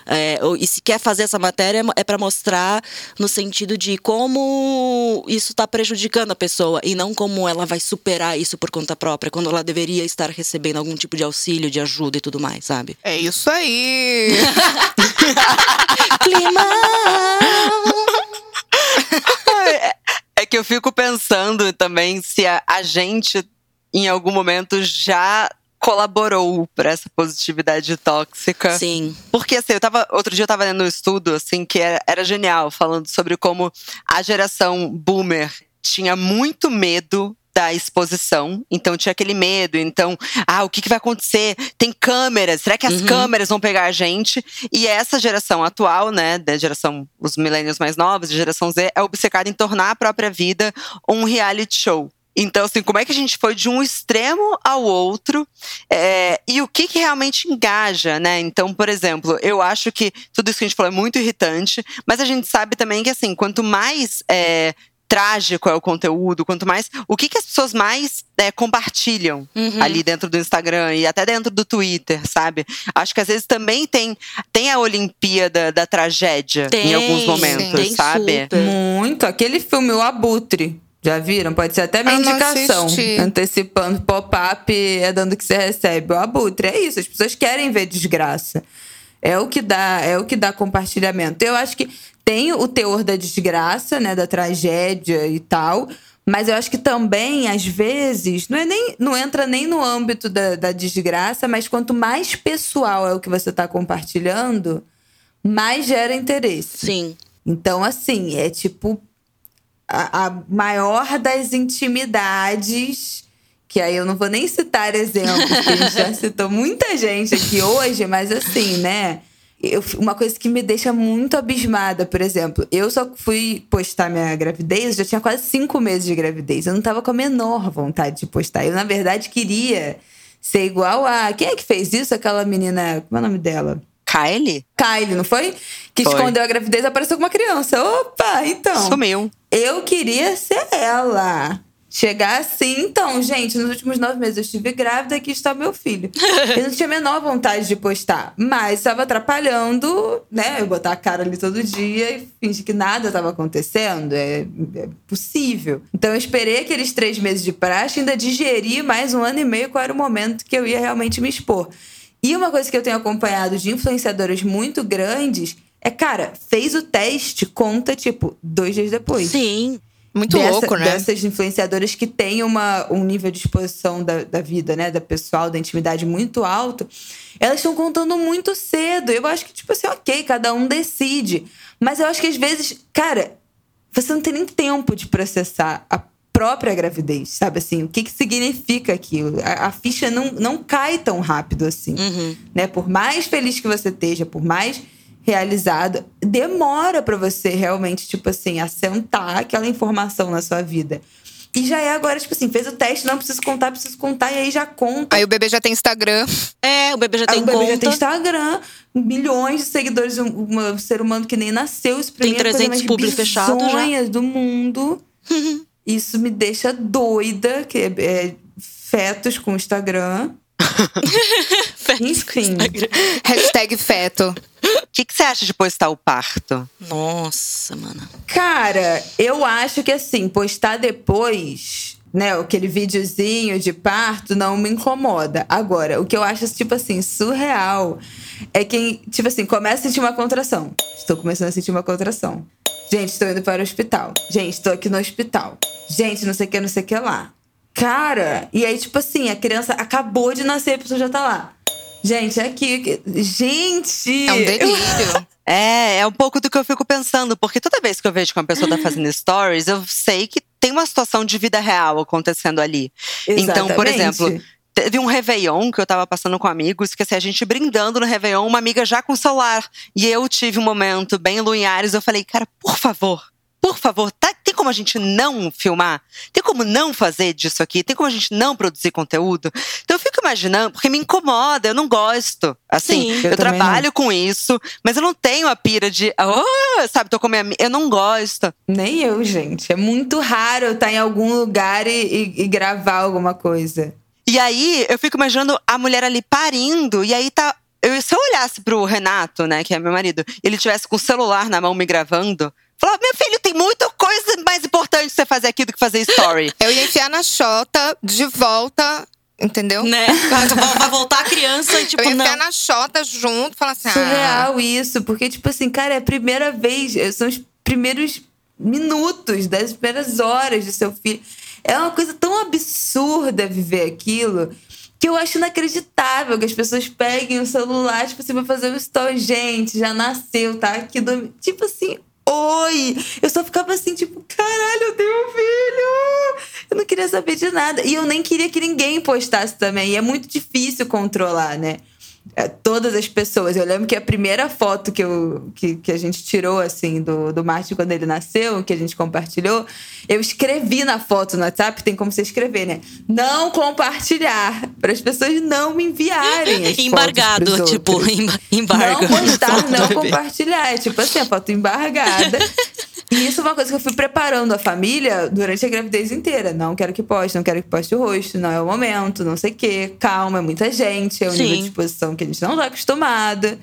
É, e se quer fazer essa matéria, é para mostrar no sentido de como isso está prejudicando a pessoa e não como ela vai superar isso por conta própria, quando ela deveria estar recebendo algum tipo de auxílio, de ajuda e tudo mais, sabe? É isso aí. Clima! É que eu fico pensando também se a, a gente, em algum momento, já colaborou para essa positividade tóxica. Sim. Porque assim, eu tava. Outro dia eu tava lendo um estudo, assim, que era, era genial, falando sobre como a geração boomer tinha muito medo da exposição, então tinha aquele medo, então, ah, o que, que vai acontecer? Tem câmeras, será que as uhum. câmeras vão pegar a gente? E essa geração atual, né, da geração, os millennials mais novos, geração Z, é obcecada em tornar a própria vida um reality show. Então, assim, como é que a gente foi de um extremo ao outro é, e o que, que realmente engaja, né? Então, por exemplo, eu acho que tudo isso que a gente falou é muito irritante, mas a gente sabe também que, assim, quanto mais é, trágico é o conteúdo, quanto mais. O que, que as pessoas mais é, compartilham uhum. ali dentro do Instagram e até dentro do Twitter, sabe? Acho que às vezes também tem, tem a Olimpíada da tragédia tem, em alguns momentos, tem sabe? Super. Muito. Aquele filme O Abutre. Já viram? Pode ser até minha indicação. Antecipando pop-up é dando que você recebe. O abutre, é isso. As pessoas querem ver desgraça. É o que dá, é o que dá compartilhamento. Eu acho que tem o teor da desgraça, né, da tragédia e tal, mas eu acho que também, às vezes, não, é nem, não entra nem no âmbito da, da desgraça, mas quanto mais pessoal é o que você está compartilhando, mais gera interesse. Sim. Então, assim, é tipo a, a maior das intimidades. Que aí eu não vou nem citar exemplos, porque a gente já citou muita gente aqui hoje, mas assim, né? eu, uma coisa que me deixa muito abismada, por exemplo, eu só fui postar minha gravidez, já tinha quase cinco meses de gravidez. Eu não tava com a menor vontade de postar. Eu, na verdade, queria ser igual a. Quem é que fez isso? Aquela menina. Como é o nome dela? Kylie? Kylie, não foi? Que foi. escondeu a gravidez e apareceu com uma criança. Opa, então. Sumiu. Eu queria ser ela chegar assim. Então, gente, nos últimos nove meses eu estive grávida e aqui está meu filho. Eu não tinha a menor vontade de postar, mas estava atrapalhando, né? Eu botar a cara ali todo dia e fingir que nada estava acontecendo. É, é, possível. Então, eu esperei aqueles três meses de praxe, ainda digeri mais um ano e meio qual era o momento que eu ia realmente me expor. E uma coisa que eu tenho acompanhado de influenciadoras muito grandes é, cara, fez o teste, conta, tipo, dois dias depois. Sim. Muito dessa, louco, né? Dessas influenciadoras que têm uma, um nível de exposição da, da vida, né? Da pessoal, da intimidade muito alto. Elas estão contando muito cedo. Eu acho que, tipo assim, ok, cada um decide. Mas eu acho que às vezes, cara, você não tem nem tempo de processar a própria gravidez, sabe assim? O que, que significa aquilo? A, a ficha não, não cai tão rápido assim. Uhum. Né? Por mais feliz que você esteja, por mais realizada, demora para você realmente, tipo assim, assentar aquela informação na sua vida. E já é agora, tipo assim, fez o teste, não preciso contar, preciso contar, e aí já conta. Aí o bebê já tem Instagram. É, o bebê já tem aí o bebê conta. já tem Instagram, milhões de seguidores, um, um, ser humano que nem nasceu. Isso pra tem mim é 300 públicos fechados já. do mundo. Isso me deixa doida, que é, é fetos com Instagram. Enfim. Hashtag feto. O que, que você acha de postar o parto? Nossa, mano. Cara, eu acho que assim, postar depois né, aquele videozinho de parto não me incomoda. Agora, o que eu acho, tipo assim, surreal é quem, tipo assim, começa a sentir uma contração. Estou começando a sentir uma contração. Gente, estou indo para o hospital. Gente, estou aqui no hospital. Gente, não sei o que, não sei o que lá. Cara, e aí, tipo assim, a criança acabou de nascer, a pessoa já tá lá. Gente, é aqui. Gente! É um delírio. É, é um pouco do que eu fico pensando, porque toda vez que eu vejo que uma pessoa tá fazendo stories, eu sei que tem uma situação de vida real acontecendo ali. Exatamente. Então, por exemplo, teve um Réveillon que eu tava passando com amigos, que assim, a gente brindando no Réveillon, uma amiga já com celular. E eu tive um momento bem Lunhares, eu falei, cara, por favor, por favor, tá, tem como a gente não filmar? Tem como não fazer disso aqui? Tem como a gente não produzir conteúdo? Então eu fico imaginando, porque me incomoda, eu não gosto. Assim, Sim, eu, eu trabalho não. com isso, mas eu não tenho a pira de, oh, sabe, tô com minha Eu não gosto. Nem eu, gente. É muito raro eu estar em algum lugar e, e, e gravar alguma coisa. E aí, eu fico imaginando a mulher ali parindo, e aí tá eu, se eu olhasse pro Renato, né, que é meu marido, ele tivesse com o celular na mão me gravando, Falou, meu filho, tem muita coisa mais importante você fazer aqui do que fazer story. Eu ia enfiar na chota, de volta, entendeu? Né? Vai voltar a criança e tipo, eu ia não. enfiar na chota junto, falar assim, Surreal ah. isso, porque tipo assim, cara, é a primeira vez, são os primeiros minutos, das primeiras horas do seu filho. É uma coisa tão absurda viver aquilo que eu acho inacreditável que as pessoas peguem o celular, tipo assim, pra fazer um story. Gente, já nasceu, tá aqui do. Tipo assim, oi. Eu só ficava assim, tipo, caralho, eu tenho um filho. Eu não queria saber de nada. E eu nem queria que ninguém postasse também. E é muito difícil controlar, né? É, todas as pessoas. Eu lembro que a primeira foto que, eu, que, que a gente tirou, assim, do, do Martin quando ele nasceu, que a gente compartilhou, eu escrevi na foto no WhatsApp, tem como você escrever, né? Não compartilhar, para as pessoas não me enviarem. As Embargado, tipo, embargo. Não postar, não compartilhar. É tipo assim, a foto embargada. E isso é uma coisa que eu fui preparando a família durante a gravidez inteira. Não quero que poste, não quero que poste o rosto, não é o momento, não sei o quê. Calma, é muita gente, é um Sim. nível de exposição que a gente não tá acostumada.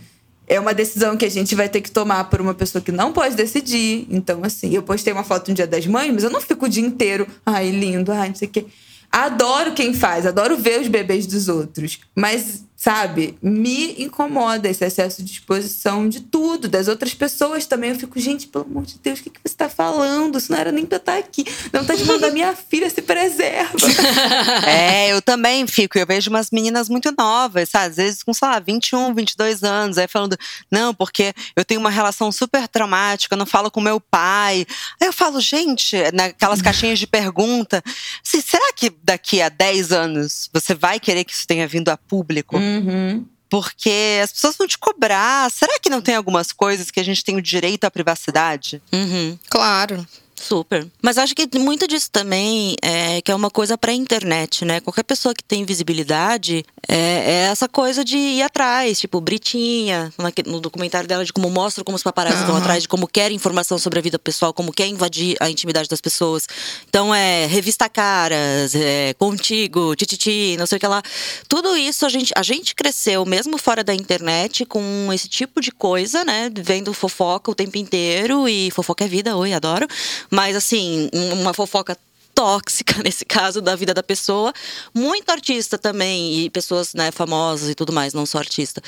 É uma decisão que a gente vai ter que tomar por uma pessoa que não pode decidir. Então, assim, eu postei uma foto no dia das mães, mas eu não fico o dia inteiro, ai, lindo, ai, não sei o quê. Adoro quem faz, adoro ver os bebês dos outros. Mas sabe? Me incomoda esse excesso de exposição de tudo, das outras pessoas também. Eu fico, gente, pelo amor de Deus, o que, que você tá falando? Isso não era nem pra estar tá aqui. Não tá de mandar minha filha se preserva. é, eu também fico. Eu vejo umas meninas muito novas, sabe? Às vezes com, sei lá, 21, 22 anos, aí falando, não, porque eu tenho uma relação super traumática, eu não falo com meu pai. Aí eu falo, gente, naquelas caixinhas de pergunta, assim, será que daqui a 10 anos você vai querer que isso tenha vindo a público? Hum. Uhum. Porque as pessoas vão te cobrar. Será que não tem algumas coisas que a gente tem o direito à privacidade? Uhum. Claro. Super. Mas acho que muito disso também é que é uma coisa pra internet, né? Qualquer pessoa que tem visibilidade é, é essa coisa de ir atrás. Tipo, Britinha, no documentário dela, de como mostra como os paparazzi uhum. atrás, de como quer informação sobre a vida pessoal, como quer invadir a intimidade das pessoas. Então, é revista Caras, é, Contigo, Tititi, não sei o que lá. Tudo isso a gente, a gente cresceu, mesmo fora da internet, com esse tipo de coisa, né? Vendo fofoca o tempo inteiro e fofoca é vida, oi, adoro. Mas, assim, uma fofoca tóxica nesse caso da vida da pessoa. Muito artista também e pessoas né, famosas e tudo mais, não só artista,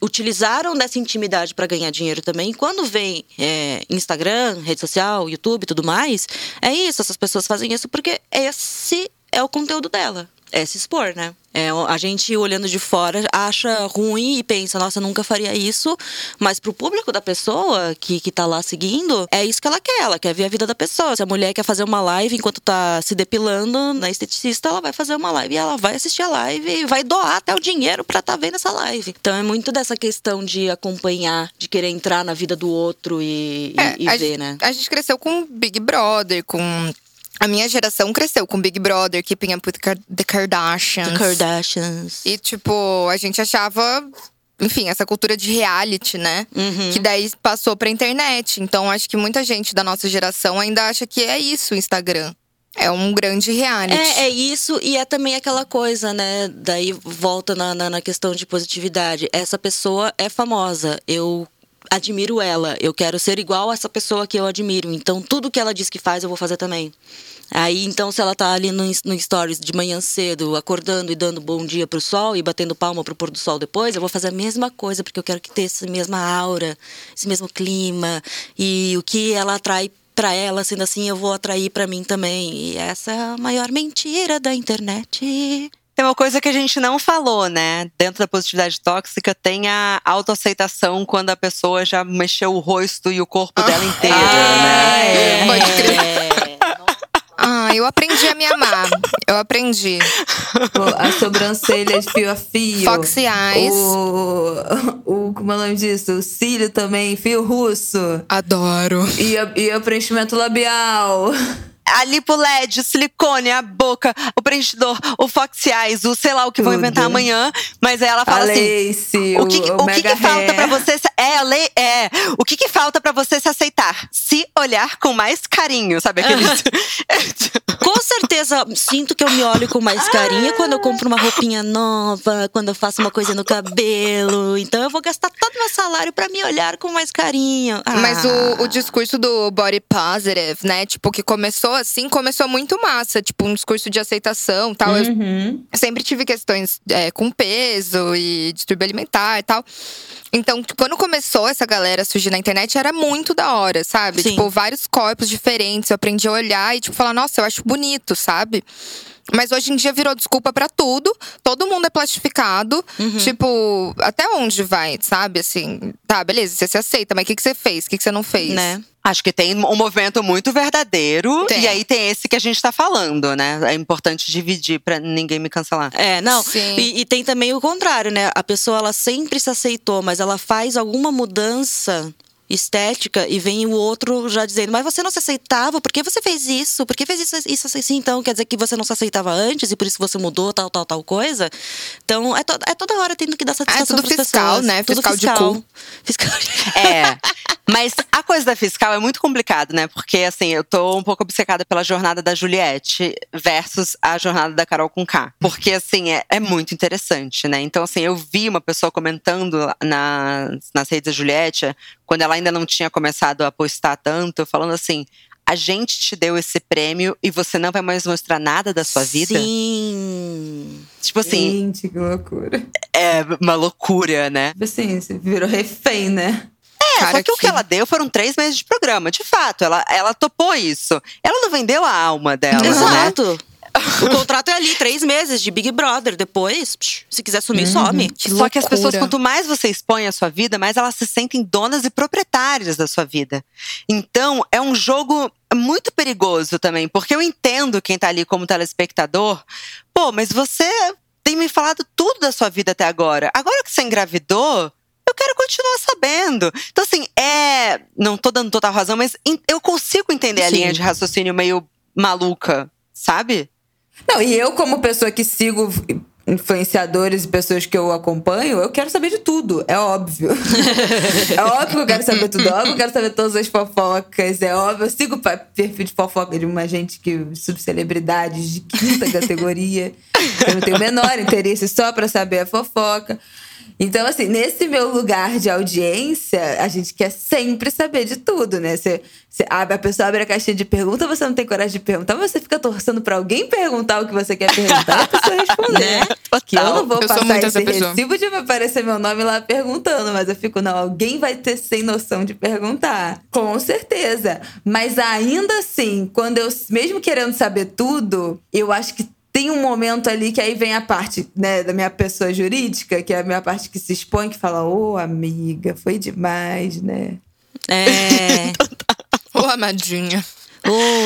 utilizaram dessa intimidade para ganhar dinheiro também. E quando vem é, Instagram, rede social, YouTube, tudo mais, é isso. Essas pessoas fazem isso porque esse é o conteúdo dela é se expor, né? É, a gente olhando de fora acha ruim e pensa, nossa, nunca faria isso. Mas pro público da pessoa que, que tá lá seguindo, é isso que ela quer. Ela quer ver a vida da pessoa. Se a mulher quer fazer uma live enquanto tá se depilando na esteticista, ela vai fazer uma live e ela vai assistir a live e vai doar até o dinheiro para tá vendo essa live. Então é muito dessa questão de acompanhar, de querer entrar na vida do outro e, é, e, e ver, gente, né? A gente cresceu com Big Brother, com a minha geração cresceu com Big Brother, Keeping Up with The Kardashians. The Kardashians. E, tipo, a gente achava enfim, essa cultura de reality, né? Uhum. Que daí passou pra internet. Então, acho que muita gente da nossa geração ainda acha que é isso o Instagram. É um grande reality. É, é isso, e é também aquela coisa, né? Daí volta na, na, na questão de positividade. Essa pessoa é famosa. Eu admiro ela, eu quero ser igual a essa pessoa que eu admiro. Então, tudo que ela diz que faz, eu vou fazer também. Aí, então, se ela tá ali no, no stories de manhã cedo, acordando e dando bom dia pro sol e batendo palma pro pôr do sol depois, eu vou fazer a mesma coisa, porque eu quero que tenha essa mesma aura, esse mesmo clima. E o que ela atrai para ela, sendo assim, eu vou atrair para mim também. E essa é a maior mentira da internet. Tem uma coisa que a gente não falou, né? Dentro da positividade tóxica tem a autoaceitação quando a pessoa já mexeu o rosto e o corpo dela inteiro, ah, né? É. Pode crer. Ah, eu aprendi a me amar. Eu aprendi. As sobrancelhas fio a fio. Foxy eyes. O, o, como é o nome disso? O cílio também, fio russo. Adoro. E, a, e o preenchimento labial a lipo LED, o silicone, a boca, o preenchidor, o Fox Eyes, o sei lá o que vão inventar amanhã. Mas aí ela fala a assim: lace, o que, o, o que, que falta para você? Se, é, lei, é. O que, que falta para você se aceitar? Se olhar com mais carinho, sabe aqueles. com certeza, sinto que eu me olho com mais carinho quando eu compro uma roupinha nova, quando eu faço uma coisa no cabelo. Então eu vou gastar todo meu salário para me olhar com mais carinho. Ah. Mas o, o discurso do body positive, né? Tipo, que começou assim, começou muito massa. Tipo, um discurso de aceitação tal. Uhum. Eu sempre tive questões é, com peso e distúrbio alimentar e tal. Então, quando começou essa galera a surgir na internet, era muito da hora, sabe? Sim. Tipo, vários corpos diferentes. Eu aprendi a olhar e, tipo, falar, nossa, eu acho bonito, sabe? Mas hoje em dia virou desculpa pra tudo. Todo mundo é plastificado. Uhum. Tipo, até onde vai, sabe? Assim, tá, beleza, você se aceita, mas o que, que você fez? O que, que você não fez? Né? Acho que tem um movimento muito verdadeiro. Tem. E aí tem esse que a gente tá falando, né? É importante dividir pra ninguém me cancelar. É, não. Sim. E, e tem também o contrário, né? A pessoa ela sempre se aceitou, mas ela faz alguma mudança estética e vem o outro já dizendo, mas você não se aceitava, por que você fez isso? Por que fez isso, isso assim? Então quer dizer que você não se aceitava antes e por isso você mudou tal, tal, tal coisa? Então é, to é toda hora tendo que dar satisfação tudo pras fiscal, pessoas. né? Tudo Fiscal de fiscal. cu. Fiscal. É. Mas a coisa da fiscal é muito complicado, né? Porque, assim, eu tô um pouco obcecada pela jornada da Juliette versus a jornada da Carol com K. Porque, assim, é, é muito interessante, né? Então, assim, eu vi uma pessoa comentando nas, nas redes da Juliette, quando ela ainda não tinha começado a postar tanto, falando assim. A gente te deu esse prêmio e você não vai mais mostrar nada da sua vida? Sim. Tipo assim, Gente, que loucura. é uma loucura, né? Tipo assim, você virou refém, né? É, Cara, só que, o que que- ela deu foram três meses de programa. De fato, ela, ela topou isso. Ela não vendeu a alma dela, né? O contrato é ali, três meses de Big Brother. Depois, psh, se quiser sumir, some. Que Só que as pessoas, loucura. quanto mais você expõe a sua vida, mais elas se sentem donas e proprietárias da sua vida. Então, é um jogo muito perigoso também, porque eu entendo quem tá ali como telespectador. Pô, mas você tem me falado tudo da sua vida até agora. Agora que você engravidou, eu quero continuar sabendo. Então, assim, é. Não tô dando total razão, mas eu consigo entender a Sim. linha de raciocínio meio maluca, sabe? Não, e eu, como pessoa que sigo influenciadores e pessoas que eu acompanho, eu quero saber de tudo, é óbvio. é óbvio que eu quero saber tudo, é óbvio que eu quero saber todas as fofocas, é óbvio. Eu sigo perfil de fofoca de uma gente que. subcelebridades de quinta categoria. Eu não tenho o menor interesse só pra saber a fofoca. Então, assim, nesse meu lugar de audiência, a gente quer sempre saber de tudo, né? Você, você abre, a pessoa abre a caixinha de pergunta, você não tem coragem de perguntar, você fica torcendo pra alguém perguntar o que você quer perguntar e a pessoa responder. Né? Que eu não vou Eu passar esse recibo de aparecer meu nome lá perguntando, mas eu fico, não, alguém vai ter sem noção de perguntar. Com certeza. Mas ainda assim, quando eu, mesmo querendo saber tudo, eu acho que tem um momento ali que aí vem a parte, né, da minha pessoa jurídica, que é a minha parte que se expõe, que fala, ô amiga, foi demais, né? É. Ô, amadinha.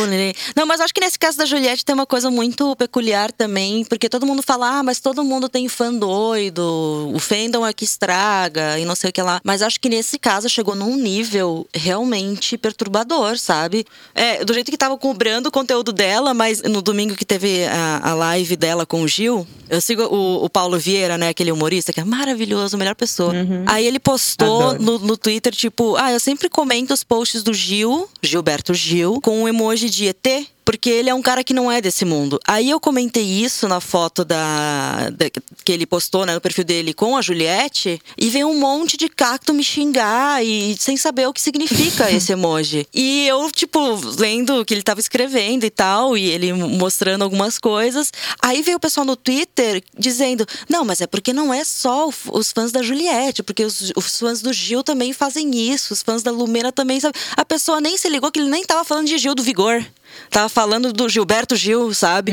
Nenê. Não, mas acho que nesse caso da Juliette tem uma coisa muito peculiar também, porque todo mundo fala, ah, mas todo mundo tem fã doido, o fandom é que estraga e não sei o que lá. Mas acho que nesse caso chegou num nível realmente perturbador, sabe? É, do jeito que tava cobrando o conteúdo dela, mas no domingo que teve a, a live dela com o Gil, eu sigo o, o Paulo Vieira, né, aquele humorista que é maravilhoso, melhor pessoa. Aí ele postou no, no Twitter, tipo, ah, eu sempre comento os posts do Gil, Gilberto Gil, com um emoji de ET. Porque ele é um cara que não é desse mundo. Aí eu comentei isso na foto da, da- que ele postou né, no perfil dele com a Juliette e veio um monte de cacto me xingar e sem saber o que significa esse emoji. E eu, tipo, lendo o que ele tava escrevendo e tal, e ele mostrando algumas coisas. Aí veio o pessoal no Twitter dizendo: Não, mas é porque não é só os fãs da Juliette, porque os, os fãs do Gil também fazem isso, os fãs da Lumena também sabem. A pessoa nem se ligou que ele nem tava falando de Gil do Vigor. Tava falando do Gilberto Gil, sabe?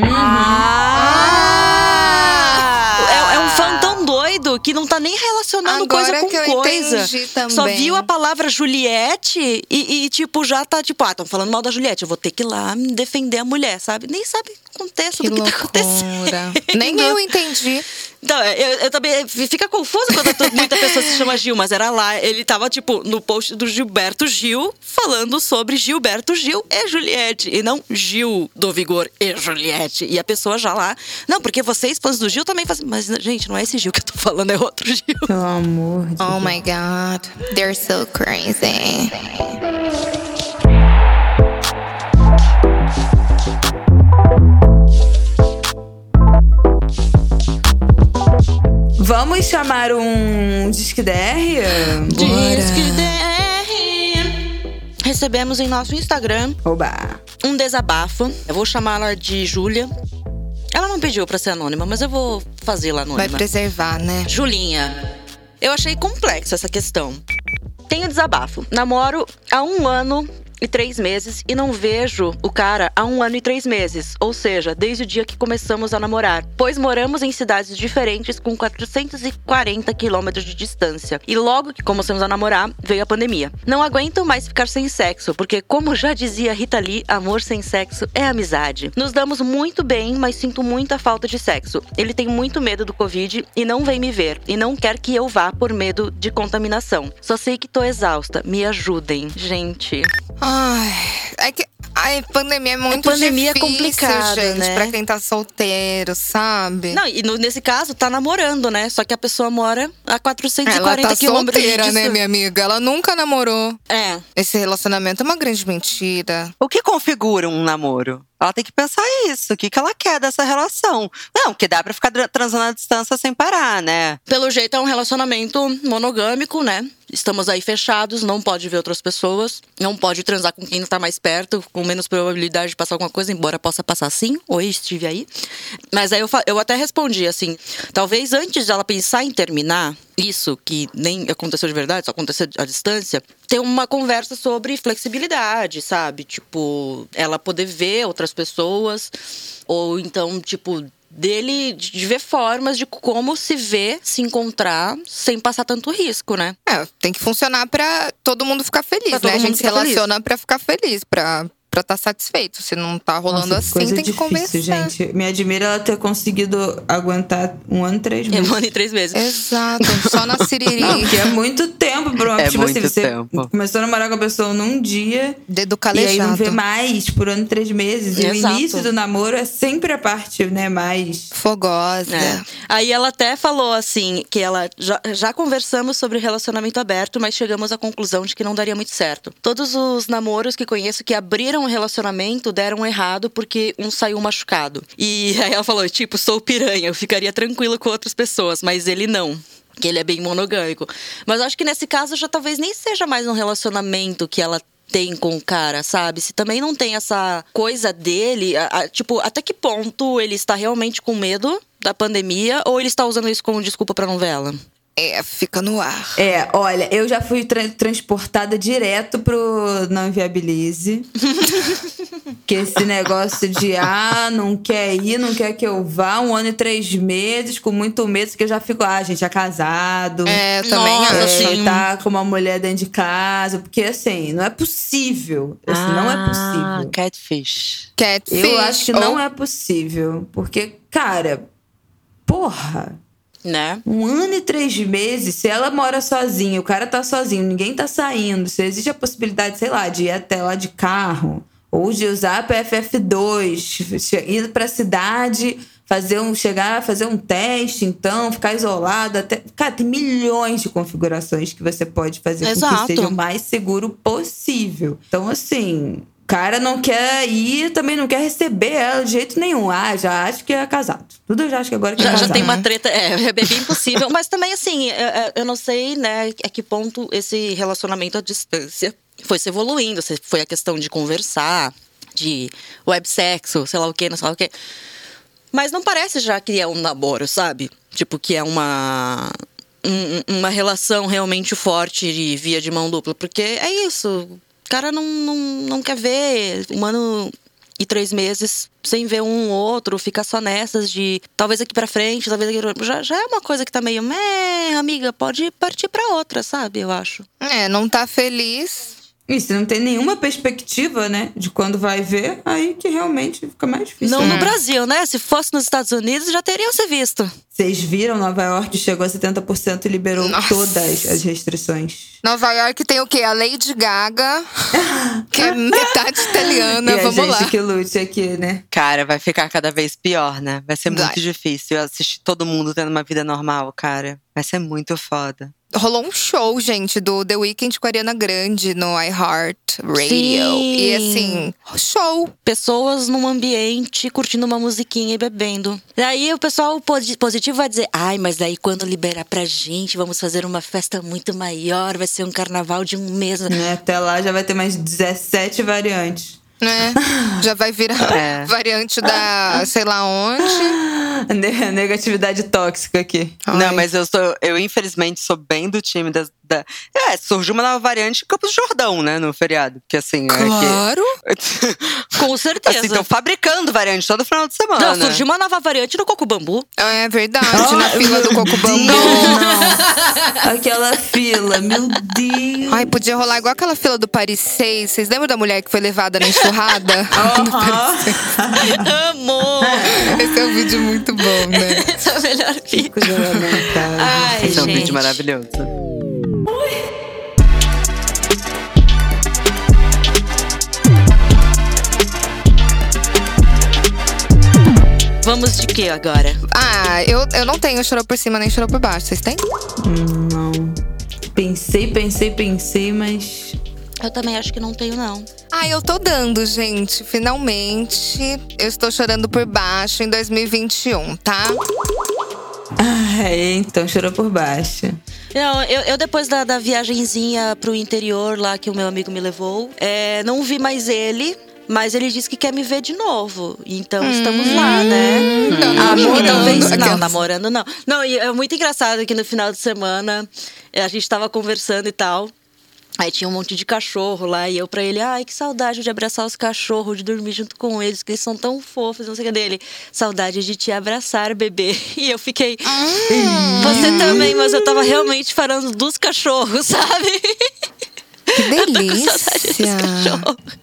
É, é um fã tão doido que não tá nem relacionando Agora coisa com que eu coisa. entendi também. Só viu a palavra Juliette e, e, tipo, já tá tipo, ah, estão falando mal da Juliette, eu vou ter que ir lá me defender a mulher, sabe? Nem sabe o contexto Que do que tá acontecendo. loucura. Nem eu entendi. Então, eu, eu também. Fica confuso quando muita pessoa se chama Gil, mas era lá. Ele tava, tipo, no post do Gilberto Gil, falando sobre Gilberto Gil e Juliette. E não Gil do Vigor e Juliette. E a pessoa já lá. Não, porque vocês, fãs do Gil, também fazem. Mas, gente, não é esse Gil que eu tô falando, é outro Gil. Pelo amor de Oh Deus. my god. They're so crazy. Vamos chamar um Disque DR? Disque DR. Recebemos em nosso Instagram Oba. um desabafo. Eu vou chamá-la de Júlia. Ela não pediu pra ser anônima, mas eu vou fazê-la Vai anônima. preservar, né? Julinha, Eu achei complexo essa questão. Tenho desabafo. Namoro há um ano e três meses e não vejo o cara há um ano e três meses, ou seja, desde o dia que começamos a namorar, pois moramos em cidades diferentes com 440 quilômetros de distância. E logo que começamos a namorar, veio a pandemia. Não aguento mais ficar sem sexo, porque, como já dizia Rita Lee, amor sem sexo é amizade. Nos damos muito bem, mas sinto muita falta de sexo. Ele tem muito medo do Covid e não vem me ver, e não quer que eu vá por medo de contaminação. Só sei que tô exausta. Me ajudem, gente. Ai, é que a pandemia é muito a pandemia difícil, é complicada, gente, né? pra quem tá solteiro, sabe? Não, e no- nesse caso, tá namorando, né? Só que a pessoa mora a 440 Ela tá quilômetros solteira, né, minha amiga? Ela nunca namorou. É. Esse relacionamento é uma grande mentira. O que configura um namoro? Ela tem que pensar isso. O que, que ela quer dessa relação? Não, que dá pra ficar tra- transando à distância sem parar, né? Pelo jeito é um relacionamento monogâmico, né? Estamos aí fechados, não pode ver outras pessoas, não pode transar com quem tá mais perto, com menos probabilidade de passar alguma coisa, embora possa passar sim. Oi, estive aí. Mas aí eu, eu até respondi assim: talvez antes dela pensar em terminar isso, que nem aconteceu de verdade, só aconteceu à distância, ter uma conversa sobre flexibilidade, sabe? Tipo, ela poder ver outras pessoas, ou então, tipo, dele de ver formas de como se ver, se encontrar sem passar tanto risco, né? É, tem que funcionar pra todo mundo ficar feliz, Pra né? A gente se relaciona pra ficar feliz, pra pra estar satisfeito. Se não tá rolando Nossa, assim, coisa tem que difícil, conversar. gente. Me admira ela ter conseguido aguentar um ano e três É meses. um ano e três meses. Exato, só na siriri. Não, que é muito tempo pra uma É tipo assim, muito você tempo. começou a namorar com a pessoa num dia Dedo e aí não calejado. vê mais por ano e três meses. E Exato. o início do namoro é sempre a parte, né, mais. Fogosa. É. Aí ela até falou assim que ela já, já conversamos sobre relacionamento aberto, mas chegamos à conclusão de que não daria muito certo. Todos os namoros que conheço que abriram um relacionamento deram errado porque um saiu machucado. E aí ela falou, tipo, sou piranha, eu ficaria tranquilo com outras pessoas, mas ele não. Que ele é bem monogâmico. Mas acho que nesse caso já talvez nem seja mais um relacionamento que ela tem com o cara, sabe? Se também não tem essa coisa dele, a- a- tipo, até que ponto ele está realmente com medo da pandemia ou ele está usando isso como desculpa pra novela? É, fica no ar. É, olha, eu já fui tra- transportada direto pro Não Inviabilize. que esse negócio de, ah, não quer ir, não quer que eu vá, um ano e três meses, com muito medo, que eu já fico, ah, gente, é casado. É, também Nossa. É, sim. tá com uma mulher dentro de casa, porque assim, não é possível. Assim, não é Ah, possível. Catfish. Catfish. Eu acho que não ou- é possível. Porque, cara, porra. Né? Um ano e três meses, se ela mora sozinha, o cara tá sozinho, ninguém tá saindo, se existe a possibilidade, sei lá, de ir até lá de carro, ou de usar a PFF2, che- ir pra cidade, fazer um, chegar, fazer um teste, então, ficar isolado até. Cara, tem milhões de configurações que você pode fazer com Exato. que seja o mais seguro possível. Então, assim. O cara não quer ir, também não quer receber ela de jeito nenhum. Ah, já acho que é casado. Tudo eu já acho que agora que é Já, já casado. tem uma treta, é, é bem impossível. Mas também, assim, é, é, eu não sei, né, a que ponto esse relacionamento à distância foi se evoluindo. Se foi a questão de conversar, de websexo, sei lá o quê, não sei lá o quê. Mas não parece já que é um namoro, sabe? Tipo, que é uma. um- uma relação realmente forte de via de mão dupla. Porque é isso. Cara não, não, não quer ver um ano e três meses sem ver um ou outro, fica só nessas de talvez aqui pra frente, talvez aqui pra... já, já é uma coisa que tá meio, é, amiga, pode partir pra outra, sabe? Eu acho. É, não tá feliz. E se não tem nenhuma perspectiva, né, de quando vai ver, aí que realmente fica mais difícil. Não né? no Brasil, né? Se fosse nos Estados Unidos, já teriam se visto. Vocês viram, Nova York chegou a 70% e liberou Nossa. todas as restrições. Nova York tem o quê? A Lady Gaga, que é metade italiana. e a Vamos gente lá. que lute aqui, né? Cara, vai ficar cada vez pior, né? Vai ser muito Vai. difícil assistir todo mundo tendo uma vida normal, cara. Vai ser muito foda. Rolou um show, gente, do The Weeknd com a Ariana Grande no iHeart Radio. Sim. E assim, show. Pessoas num ambiente curtindo uma musiquinha e bebendo. Daí o pessoal posi- positivo vai dizer: ai, mas daí quando liberar pra gente, vamos fazer uma festa muito maior, vai ser um carnaval de um mês. Né, Até lá já vai ter mais 17 variantes. Né? Já vai virar É. variante da sei lá onde. Ne- Negatividade tóxica aqui. Não, Ai. mas eu sou, eu infelizmente sou bem do time das, da. É, surgiu uma nova variante em Campos do Jordão, né, no feriado. Porque assim, Claro. é que. Com certeza. assim, estão fabricando variante todo final de semana. Não, surgiu uma nova variante no Coco Bambu. É verdade, Oh, na fila do Coco Bambu. Aquela fila, meu Deus. Ai, podia rolar igual aquela fila do Paris 6. Vocês lembram da mulher que foi levada na enxurrada? Amor! Esse é um vídeo muito bom, né? Essa é a melhor lamentável. Ai, Esse é um gente. vídeo maravilhoso. Vamos de quê agora? Ah, eu, eu não tenho chorou por cima nem chorou por baixo. Vocês têm? Hum, Não. Pensei, pensei, pensei, mas. Eu também acho que não tenho, não. Ah, eu tô dando, gente. Finalmente. Eu estou chorando por baixo em 2021, tá? Ah, então chorou por baixo. Não, eu, eu depois da, da viagenzinha pro interior lá que o meu amigo me levou, é, não vi mais ele. Mas ele disse que quer me ver de novo. Então estamos lá, né? namorando. Amor, talvez. Não, namorando não. Não, e é muito engraçado que no final de semana eh, a gente tava conversando e tal. Aí tinha um monte de cachorro lá e eu pra ele, ai, que saudade de abraçar os cachorros, de dormir junto com eles, que eles são tão fofos, não sei o que dele. Saudade de te abraçar, bebê. E eu fiquei, você também, mas eu tava realmente falando dos cachorros, sabe? Que Eu tô com saudade dos delícia. cachorros.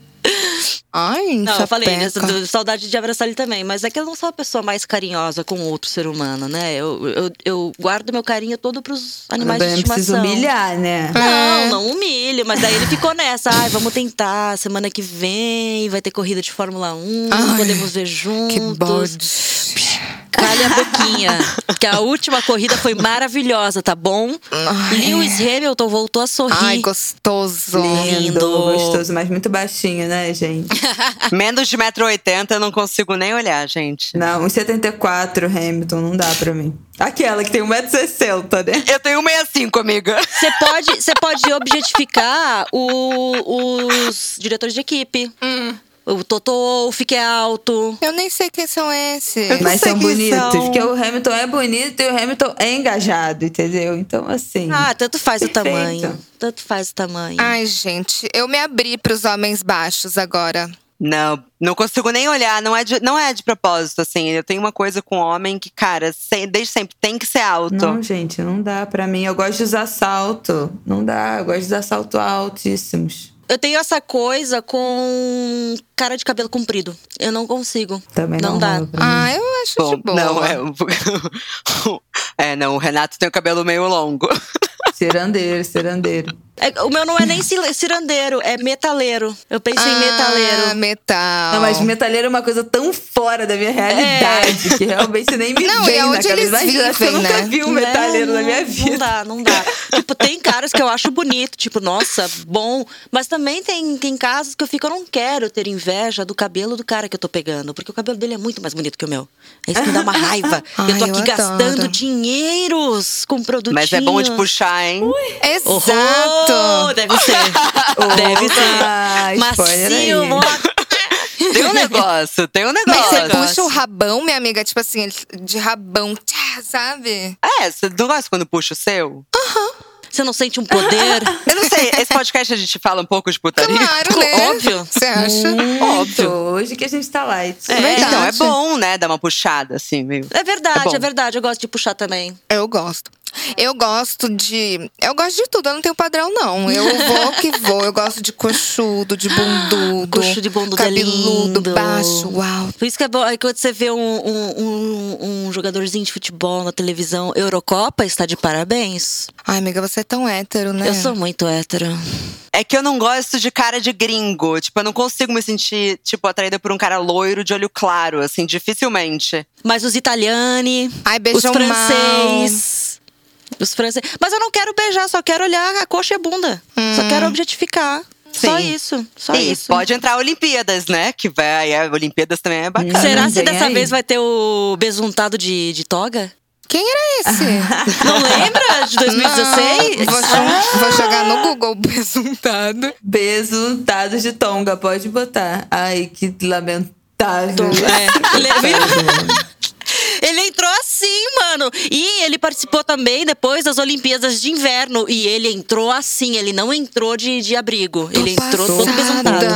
Ai, Não, eu falei sapeca. do- saudade de abraçar ele também, mas é que eu não sou a pessoa mais carinhosa com outro ser humano, né? Eu, eu, eu guardo meu carinho todo pros animais Também de não estimação. humilhar, né? Não, É. não humilho, mas daí ele ficou nessa. Ai, vamos tentar. Semana que vem vai ter corrida de Fórmula 1, Ai, podemos ver Que juntos. bode. Calha a boquinha. que a última corrida foi maravilhosa, tá bom? Lewis Hamilton voltou a sorrir. Ai, gostoso. Lindo. gostoso, mas muito baixinho, né, gente? Menos de 1,80m eu não consigo nem olhar, gente. Não, 1,74 Hamilton, não dá pra mim. Aquela que tem 1,60m, né? Eu tenho 1,65, amiga. Você pode, você pode objetificar o- os diretores de equipe. Hum. O Toto Wolff, que é alto. Eu nem sei quem são esses. Mas são bonitos, são. porque o Hamilton é bonito e o Hamilton é engajado, entendeu? Então, assim. Ah, tanto faz o Perfeito. tamanho. Tanto faz o tamanho. Ai, gente, eu me abri pros homens baixos agora. Não, não consigo nem olhar. Não é de, não é de propósito, assim. Eu tenho uma coisa com homem que, cara, se- desde sempre tem que ser alto. Não, gente, não dá pra mim. Eu gosto de usar salto. Não dá, eu gosto de usar salto altíssimos. Eu tenho essa coisa com cara de cabelo comprido. Eu não consigo. Também não, Não dá. Ah, eu acho Bom, de boa. não, é. o- É, não, o Renato tem o cabelo meio longo. Cirandeiro, cirandeiro. É, o meu não é nem cirandeiro, é metaleiro. Eu pensei em Ah, metaleiro. metal. Não, mas metaleiro é uma coisa tão fora da minha realidade que realmente nem me Não, vem e na aonde cabeça. eles Imagina, acho que eu vivem, nunca né? vi um Né? metaleiro na Não- minha Não vida. dá, não dá. tipo, tem caras que eu acho bonito, tipo, nossa, bom. Mas também tem, tem casos que eu fico, eu não quero ter inveja do cabelo do cara que eu tô pegando. Porque o cabelo dele é muito mais bonito que o meu. Isso me dá uma raiva. Ai, eu tô eu aqui adoro. gastando dinheiros com produtinhos. Mas é bom de puxar, hein? Exato. Deve ser. deve ser. Macio, Tem um negócio, tem um Mas negócio. você Negócio. puxa o rabão, minha amiga, tipo assim, de rabão, tchá, sabe? É, você não gosta quando puxa o seu? Você não sente um poder? Eu não sei, esse podcast a gente fala um pouco de putaria? Claro, né? Óbvio. Você acha? Óbvio. Hoje que a gente tá light. É, Verdade. Então, é bom, né? Dar uma puxada, assim, meio. É verdade, É é verdade. Eu gosto de puxar também. Eu gosto. Eu gosto de. Eu gosto de tudo, eu não tenho padrão, não. Eu vou que vou. Eu gosto de coxudo, de bundudo. Coxo de bundudo é cabeludo, lindo. baixo, uau. Por isso que é bom, é quando você vê um, um, um, um jogadorzinho de futebol na televisão, Eurocopa, está de parabéns. Ai, amiga, você é tão hétero, né? Eu sou muito hétero. É que eu não gosto de cara de gringo. Tipo, eu não consigo me sentir, tipo, atraída por um cara loiro de olho claro, assim, dificilmente. Mas os italiani, Ai, os francês. Os franceses. Mas eu não quero beijar, só quero olhar a coxa e a bunda. Só quero objetificar. Só Sim. isso, só e isso. pode entrar Olimpíadas, né? Que vai, é, Olimpíadas também é bacana. Será Não se vem dessa aí. vez vai ter o besuntado de, de toga? Quem era esse? Não lembra de 2016? Não, vou, jo- vou jogar no Google besuntado. Besuntados de tonga, pode botar. Ai, que lamentável. É. Ele, ele Claro. E ele participou também depois das Olimpíadas de Inverno. E ele entrou assim, ele não entrou de, de abrigo. Ele entrou todo besuntado.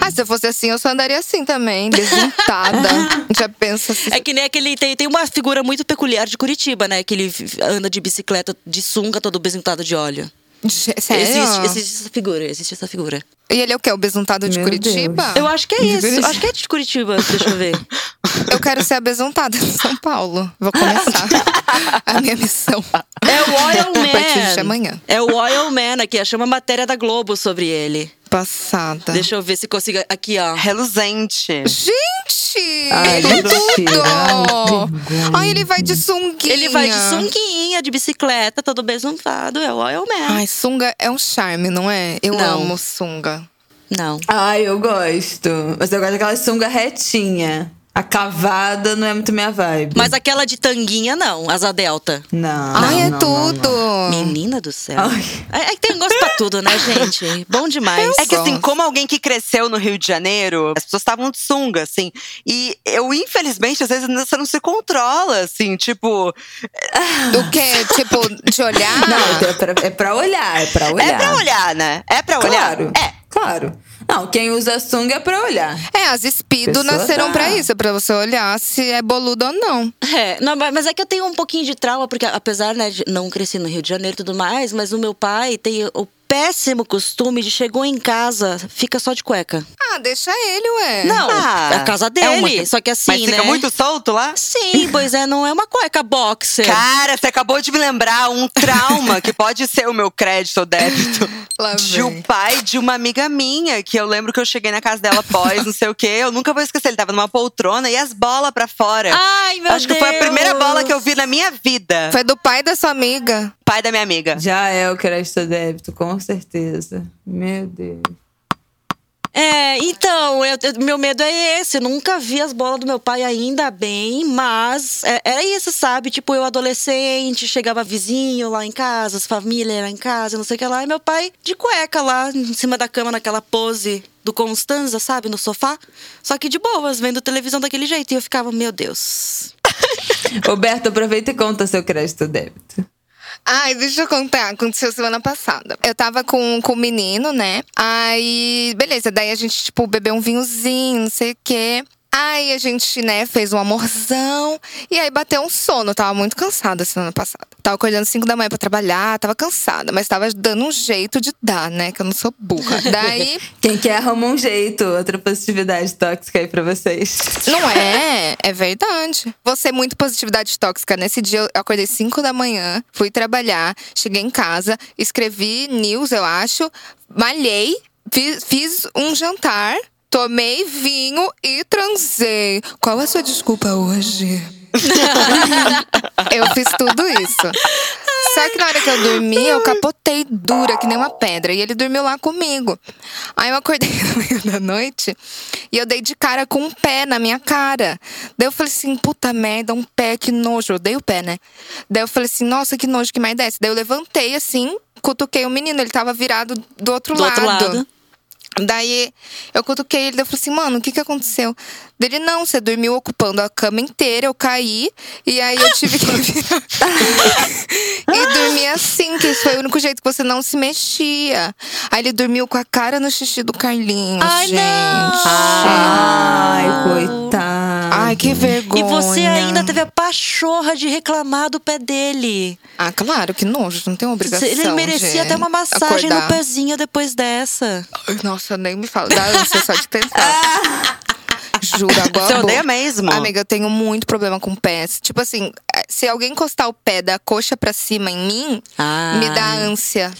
Ah, se eu fosse assim, eu só andaria assim também, besuntada. Já pensa assim. É que nem aquele. Tem, tem uma figura muito peculiar de Curitiba, né? Que ele anda de bicicleta de sunga, todo besuntado de óleo. Sério? Existe, existe essa figura, existe essa figura. E ele é o quê? O besuntado de Meu Curitiba? Eu acho que é De isso. Curitiba. Acho que é de Curitiba, deixa eu ver. Eu quero ser a besuntada de São Paulo. Vou começar a minha missão. É o Oil A partir de Man. amanhã. É o Oil Man aqui, achei uma matéria da Globo sobre ele. Passada. Deixa eu ver se consigo. Aqui, ó. Reluzente. Gente! Ai, tudo! mentira. Ai, vergonha. Ai, ele vai de sunguinha. Ele vai de sunguinha, de bicicleta, todo besuntado. É o Oil Man. Ai, sunga é um charme, não é? Eu Não. amo sunga. Não. Ai, eu gosto. Mas eu gosto daquela sunga retinha. A cavada não é muito minha vibe. Mas aquela de tanguinha, não. Asa delta. Não. Ai, é não, tudo. não. Menina do céu. Ai. É, é que tem gosto pra tudo, né, gente? Bom demais. É que assim, como alguém que cresceu no Rio de Janeiro, as pessoas estavam de sunga, assim. E eu, infelizmente, às vezes você não se controla, assim, tipo. O quê? Tipo, de olhar? Não, é pra, é pra olhar, é pra olhar. É pra olhar, né? É pra olhar. Claro. É. Claro. Não, quem usa sunga é pra olhar. É, as Pessoa nasceram tá- pra isso, é pra você olhar se é boludo ou não. É, não, mas mas é que eu tenho um pouquinho de trauma, porque apesar né, de não crescer no Rio de Janeiro e tudo mais, mas o meu pai tem o péssimo costume de chegou em casa, fica só de cueca. Ah, deixa ele, ué. Não, Ah, é a casa é dele. uma- Só que assim, Mas fica né? muito solto lá? Sim, pois é, não é uma cueca boxer. Cara, você acabou de me lembrar um trauma que pode ser o meu crédito ou débito. Lá De o vem. pai de uma amiga minha, que eu lembro que eu cheguei na casa dela após, não sei o quê. Eu nunca vou esquecer, ele tava numa poltrona e as bolas pra fora. Ai, meu Acho que foi a Deus. primeira bola que eu vi na minha vida. Foi do pai da sua amiga. Pai da minha amiga. Já é o crédito débito, com certeza. Meu Deus. É, então, eu- eu- meu medo é esse. Eu nunca vi as bolas do meu pai ainda bem, mas é, era isso, sabe? Tipo, eu adolescente, chegava vizinho lá em casa, as famílias lá em casa, não sei o que lá, e meu pai de cueca lá, em cima da cama, naquela pose do Constanza, sabe? No sofá. Só que de boas, vendo televisão daquele jeito. E eu ficava, meu Deus. Roberto, aproveita e conta seu crédito débito. Ai, deixa eu contar. Aconteceu semana passada. Eu tava com, com o menino, né? Aí, beleza. Daí a gente, tipo, bebeu um vinhozinho, não sei o quê. Aí a gente, né, fez um amorzão. E aí bateu um sono. Eu tava muito cansada semana passada. Tava acordando 5 da manhã pra trabalhar, tava cansada. Mas tava dando um jeito de dar, né? Que eu não sou burra. Daí, Quem quer arruma um jeito, outra positividade tóxica aí pra vocês. não é, é verdade. Você muito positividade tóxica. Nesse dia eu acordei 5 da manhã, fui trabalhar, cheguei em casa, escrevi news, eu acho, malhei, fiz, fiz um jantar, tomei vinho e transei. Qual a sua desculpa hoje? eu fiz tudo isso. Só que na hora que eu dormi, eu capotei dura, que nem uma pedra. E ele dormiu lá comigo. Aí eu acordei no meio da noite e eu dei de cara com um pé na minha cara. Daí eu falei assim, puta merda, um pé, que nojo. Eu dei o pé, né? Daí eu falei assim, nossa, que nojo que mais desce. Daí eu levantei assim, cutuquei o menino, ele tava virado do outro Do lado. outro lado. Daí eu cutuquei ele, eu falei assim, mano, o que que aconteceu? Dele, não, você dormiu ocupando a cama inteira, eu caí, e aí eu tive que virar. e dormi assim, que esse foi o único jeito que você não se mexia. Aí ele dormiu com a cara no xixi do Carlinhos, Ai, gente. não! Ai, coitado. Ai, que vergonha. E você ainda teve a pachorra de reclamar do pé dele. Ah, claro, que nojo, não tem obrigação Ele merecia de até uma massagem acordar. no pezinho depois dessa. Nossa, nem me fala. Dá ânsia só de pensar. Juro, agora. Você odeia mesmo? Amiga, eu tenho muito problema com pés. Tipo assim, se alguém encostar o pé da coxa pra cima em mim, Ah. me dá ânsia.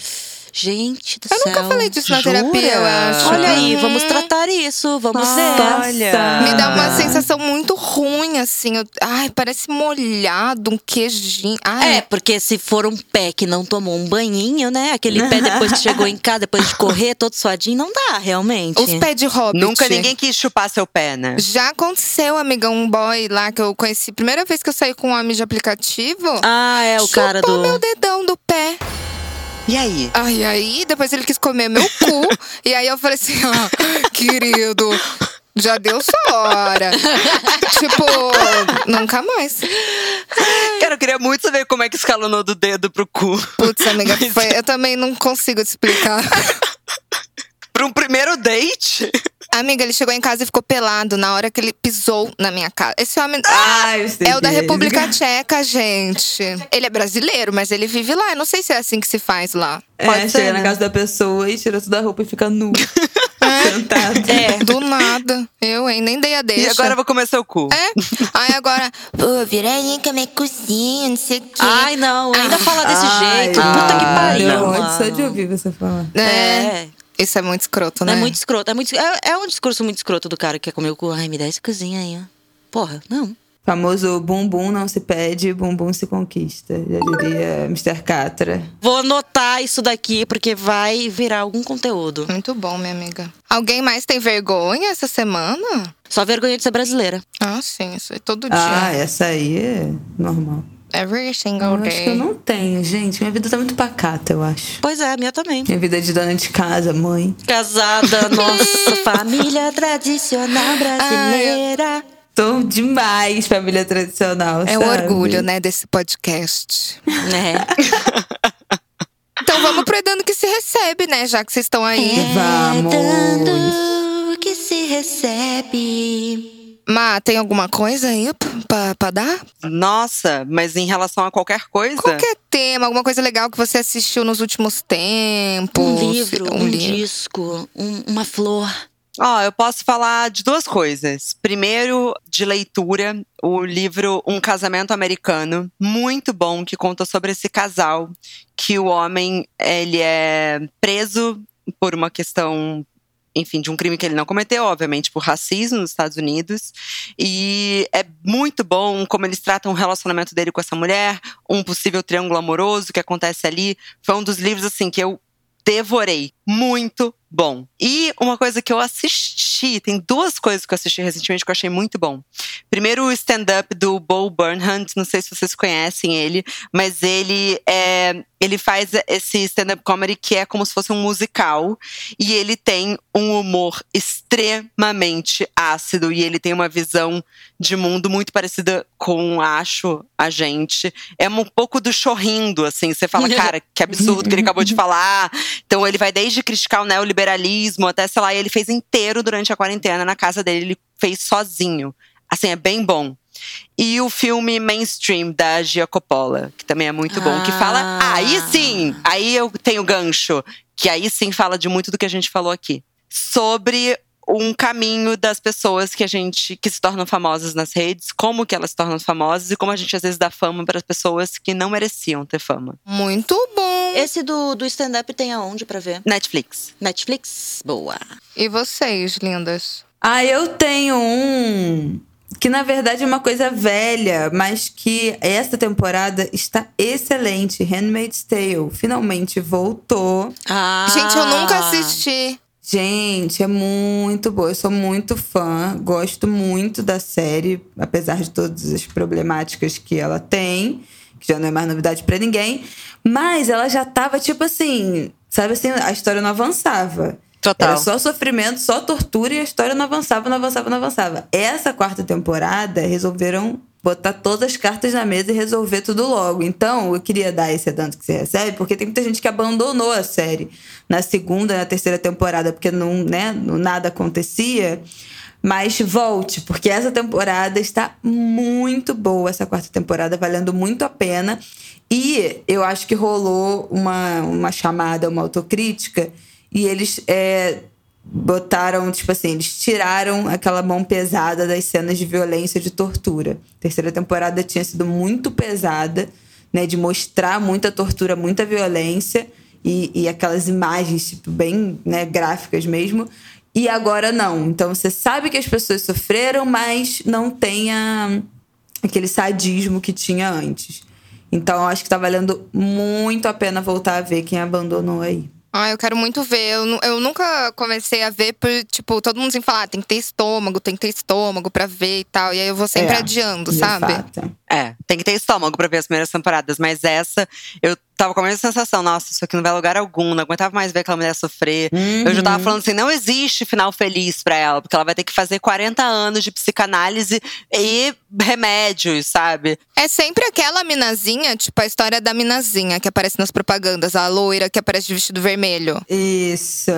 Gente do Eu céu. nunca falei disso na Jura? terapia, eu acho. Olha aí, Uhum. vamos tratar isso, vamos ver. Olha. Me dá uma sensação muito ruim, assim. eu- ai, parece molhado, um queijinho. Ai, É, porque se for um pé que não tomou um banhinho, né? Aquele pé depois que chegou em casa, depois de correr, todo suadinho, não dá, realmente. os pés de hobbit. Nunca ninguém quis chupar seu pé, né? Já aconteceu, amiga, um boy lá que eu conheci. Primeira vez que eu saí com um homem de aplicativo. Ah, é o cara chupou do. meu dedão do pé. E aí? Ai, aí depois ele quis comer meu cu. e aí eu falei assim, ó, querido, já deu sua hora. tipo, nunca mais. Cara, eu queria muito saber como é que escalonou do dedo pro cu. Putz, amiga, Mas- foi- eu também não consigo te explicar. Pra um primeiro date? Amiga, ele chegou em casa e ficou pelado na hora que ele pisou na minha casa. Esse homem. Ah, eu sei É o da é. República Tcheca, gente. Ele é brasileiro, mas ele vive lá. Eu não sei se é assim que se faz lá. É, Pode ser, chega na né? casa da pessoa e tira toda a roupa e fica nu. Sentado. É, do nada. Eu, hein? Nem dei a deixa. E agora eu vou comer seu cu. É? Aí agora, pô, vira aí que é minha cozinha, não sei o quê. Ai, não, ainda fala desse Ai, jeito. Puta que ai, pariu. Ódio mano. só de ouvir você falar. é. É. Isso é muito escroto, né? É muito escroto. É, muito, é, é um discurso muito escroto do cara que quer comer o cu. Ai, me dá essa cozinha aí, ó. Porra, não. Famoso bumbum não se pede, bumbum se conquista. Já diria Mr. Catra. Vou anotar isso daqui, porque vai virar algum conteúdo. Muito bom, minha amiga. Alguém mais tem vergonha essa semana? Só vergonha de ser brasileira. Ah, sim, isso é todo Ah, dia. essa aí é normal. Every Eu single acho que eu não tenho, gente. Minha vida tá muito pacata, eu acho. Pois é, a minha também. Minha vida é de dona de casa, mãe. Casada, nossa família tradicional brasileira. Tô demais, família tradicional. É o sabe? orgulho, né, desse podcast. né? Então vamos pro Edando que se recebe, né? Já que vocês estão aí. Vamos. É dando que se recebe. Má, tem alguma coisa aí p- pra, pra dar? Nossa, mas em relação a qualquer coisa. Qualquer tema, alguma coisa legal que você assistiu nos últimos tempos. Um livro, um, livro. disco, um- uma flor. Ó, eu posso falar de duas coisas. Primeiro, de leitura, o livro Um Casamento Americano, muito bom, que conta sobre esse casal que o homem ele é preso por uma questão, enfim, de um crime que ele não cometeu, obviamente por racismo nos Estados Unidos. E é muito bom como eles tratam o relacionamento dele com essa mulher, um possível triângulo amoroso que acontece ali. Foi um dos livros assim que eu devorei. Muito bom. E uma coisa que eu assisti, tem duas coisas que eu assisti recentemente que eu achei muito bom. Primeiro, o stand-up do Bo Burnham, não sei se vocês conhecem ele, mas ele é, ele faz esse stand-up comedy que é como se fosse um musical e ele tem um humor extremamente ácido e ele tem uma visão de mundo muito parecida com, acho, a gente. É um pouco do chorrindo, assim. Você fala, cara, que absurdo que ele acabou de falar. Então ele vai desde criticar o neoliberalismo até, sei lá, e ele fez inteiro durante a quarentena na casa dele, ele fez sozinho. Assim, é bem bom. E o filme Mainstream da Gia Coppola, que também é muito bom, que fala, Ah. aí sim, aí eu tenho gancho, que aí sim fala de muito do que a gente falou aqui. Sobre um caminho das pessoas que a gente que se tornam famosas nas redes, como que elas se tornam famosas e como a gente às vezes dá fama para pessoas que não mereciam ter fama. Muito bom. Esse do, do stand-up tem aonde pra ver? Netflix. Netflix? Boa. E vocês, lindas? Ah, eu tenho um que na verdade é uma coisa velha, mas que essa temporada está excelente. Handmaid's Tale finalmente voltou. Ah. Gente, eu nunca assisti. Gente, é muito boa. Eu sou muito fã, gosto muito da série, apesar de todas as problemáticas que ela tem, que já não é mais novidade pra ninguém. Mas ela já tava tipo assim, sabe assim, a história não avançava. Total. Era só sofrimento, só tortura e a história não avançava, não avançava, não avançava. Essa quarta temporada resolveram botar todas as cartas na mesa e resolver tudo logo. Então, eu queria dar esse tanto que você recebe, porque tem muita gente que abandonou a série na segunda, na terceira temporada, porque não, né, nada acontecia. Mas volte, porque essa temporada está muito boa, essa quarta temporada, valendo muito a pena. E eu acho que rolou uma, uma chamada, uma autocrítica, e eles é, botaram, tipo assim, eles tiraram aquela mão pesada das cenas de violência e de tortura. A terceira temporada tinha sido muito pesada, né? De mostrar muita tortura, muita violência e, e aquelas imagens, tipo, bem né, gráficas mesmo. E agora não. Então você sabe que as pessoas sofreram, mas não tem a- aquele sadismo que tinha antes. Então eu acho que tá valendo muito a pena voltar a ver quem abandonou aí. Ah, eu quero muito ver. Eu, eu nunca comecei a ver por, tipo, todo mundo sempre fala, ah, tem que ter estômago, tem que ter estômago pra ver e tal. E aí eu vou sempre É, adiando, sabe? fato. É, tem que ter estômago pra ver as primeiras temporadas, mas essa eu tava com a mesma sensação, nossa, isso aqui não vai a lugar algum, não aguentava mais ver aquela mulher sofrer. Uhum. Eu já tava falando assim, não existe final feliz pra ela, porque ela vai ter que fazer 40 anos de psicanálise e remédios, sabe? É sempre aquela minazinha, tipo a história da minazinha que aparece nas propagandas, a loira que aparece de vestido vermelho. Isso.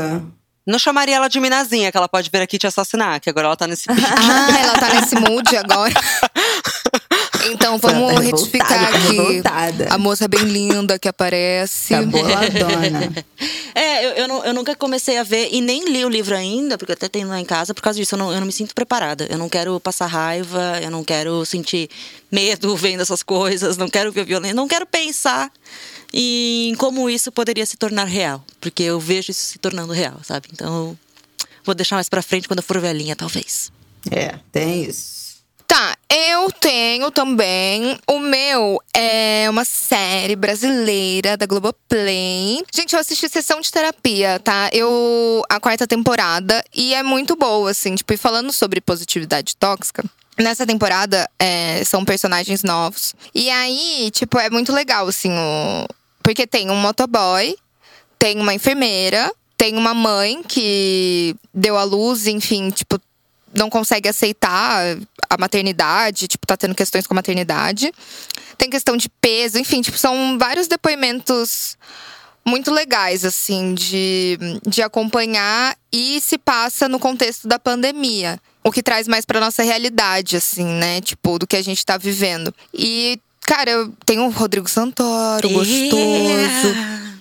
Não chamaria ela de minazinha, que ela pode vir aqui te assassinar, que agora ela tá nesse. Ah, ela tá nesse mood agora. Então vamos Tá retificar aqui. revoltada. A moça bem linda que aparece. Tá boladona. É, eu, eu, não- eu nunca comecei a ver e nem li o livro ainda, porque eu até tenho lá em casa, por causa disso. Eu não, eu não me sinto preparada. Eu não quero passar raiva, eu não quero sentir medo vendo essas coisas, não quero ver violência, não quero pensar em como isso poderia se tornar real. Porque eu vejo isso se tornando real, sabe? Então vou deixar mais pra frente quando eu for velhinha, talvez. É, tem isso. Tá, eu tenho também. O meu é uma série brasileira da Globoplay. Gente, eu assisti Sessão de Terapia, tá? Eu. A quarta temporada. E é muito boa, assim. Tipo, e falando sobre positividade tóxica. Nessa temporada, é, são personagens novos. E aí, tipo, é muito legal, assim, o... Porque tem um motoboy, tem uma enfermeira, tem uma mãe que deu à luz, enfim, tipo, não consegue aceitar a maternidade, tipo, tá tendo questões com a maternidade. Tem questão de peso, enfim, tipo, são vários depoimentos muito legais, assim, de, de acompanhar e se passa no contexto da pandemia. O que traz mais pra nossa realidade, assim, né? Tipo, do que a gente tá vivendo. E, cara, eu tenho o Rodrigo Santoro, gostoso.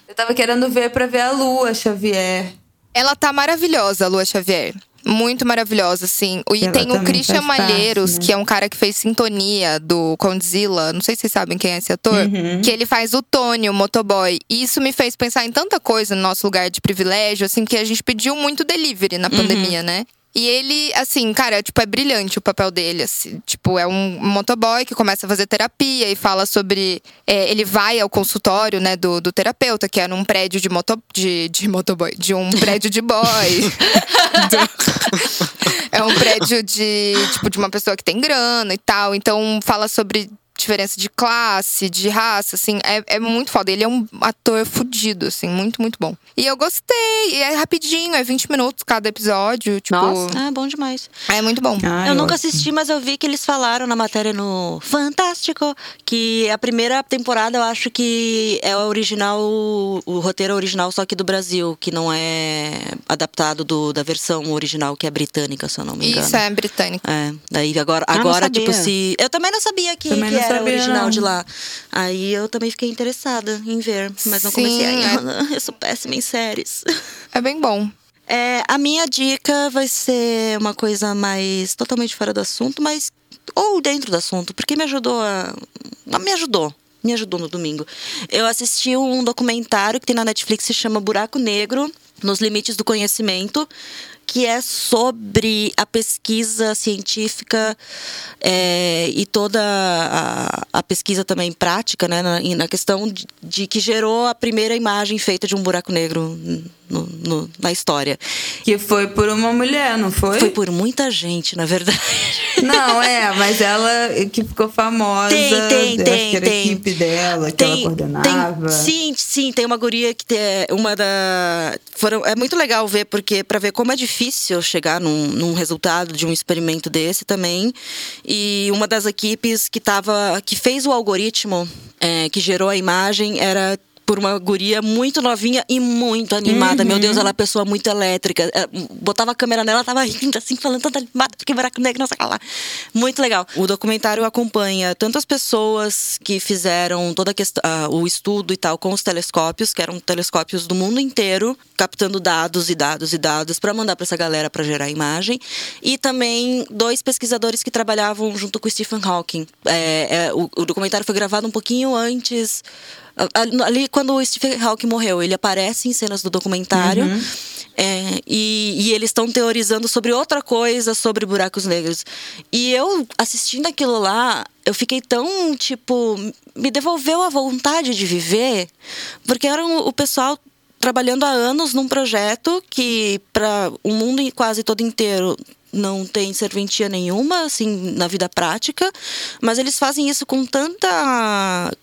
Eu tava querendo ver pra ver a Lua Xavier. Ela tá maravilhosa, a Lua Xavier. Muito maravilhosa, assim. E Ela tem o Christian parte, Malheiros, né? que é um cara que fez sintonia do Condzilla. Não sei se vocês sabem quem é esse ator. Uhum. Que ele faz o Tony, o motoboy. E isso me fez pensar em tanta coisa no nosso lugar de privilégio, assim, que a gente pediu muito delivery na pandemia, né? E ele, assim, cara, tipo, é brilhante o papel dele, assim. Tipo, é um motoboy que começa a fazer terapia e fala sobre… é, ele vai ao consultório, né, do, do terapeuta, que é num prédio de, moto, de, de motoboy… De um prédio de boy. É um prédio de, tipo, de uma pessoa que tem grana e tal. Então, fala sobre diferença de classe, de raça, assim. É, é muito foda. Ele é um ator fudido, assim. Muito, muito bom. E eu gostei. E é rapidinho, é 20 minutos cada episódio. Tipo, Nossa. Ah, bom demais. é muito bom. Ai, eu nunca ótimo. assisti, mas eu vi que eles falaram na matéria no Fantástico que a primeira temporada eu acho que é o original, o roteiro original só que do Brasil, que não é adaptado do, da versão original que é britânica, se eu não me engano. Isso é britânico. É, daí agora, Ah, agora tipo, se. Eu também não sabia que, Também que não era sabia, original de lá. Aí eu também fiquei interessada em ver, mas não Sim, comecei é. ainda. Eu sou péssima em séries. É bem bom. É, a minha dica vai ser uma coisa mais totalmente fora do assunto, mas ou dentro do assunto, porque me ajudou a, a- me ajudou. Me ajudou no domingo. Eu assisti um documentário que tem na Netflix que se chama Buraco Negro nos Limites do Conhecimento, que é sobre a pesquisa científica é, e toda a, a pesquisa também prática, né, na, na questão de, de que gerou a primeira imagem feita de um buraco negro no- no- na história. Que foi por uma mulher, não foi? Foi por muita gente, na verdade. Não, é, mas ela que ficou famosa. Tem, tem, tem, era a tem. equipe dela, que ela coordenava. tem- sim, sim, tem uma guria que tem uma da. Foram, é muito legal ver, porque para ver como é difícil chegar num, num resultado de um experimento desse também. E uma das equipes que tava. que fez o algoritmo é, que gerou a imagem era. Por uma guria muito novinha e muito animada. Meu Deus, ela é uma pessoa muito elétrica. É, Botava a câmera nela, ela tava rindo assim, falando toda animada, porque buraco negro, não sei lá. Muito legal. O documentário acompanha tanto as pessoas que fizeram toda a ah, o estudo e tal com os telescópios, que eram telescópios do mundo inteiro, captando dados e dados e dados para mandar para essa galera para gerar imagem, e também dois pesquisadores que trabalhavam junto com o Stephen Hawking. É, é, o, o documentário foi gravado um pouquinho antes. Ali, quando o Stephen Hawking morreu, ele aparece em cenas do documentário. É, e, e eles estão teorizando sobre outra coisa, sobre buracos negros. E eu, assistindo aquilo lá, eu fiquei tão, tipo, me devolveu a vontade de viver, porque era o pessoal trabalhando há anos num projeto que para o mundo quase todo inteiro não tem serventia nenhuma, assim, na vida prática, mas eles fazem isso com tanta,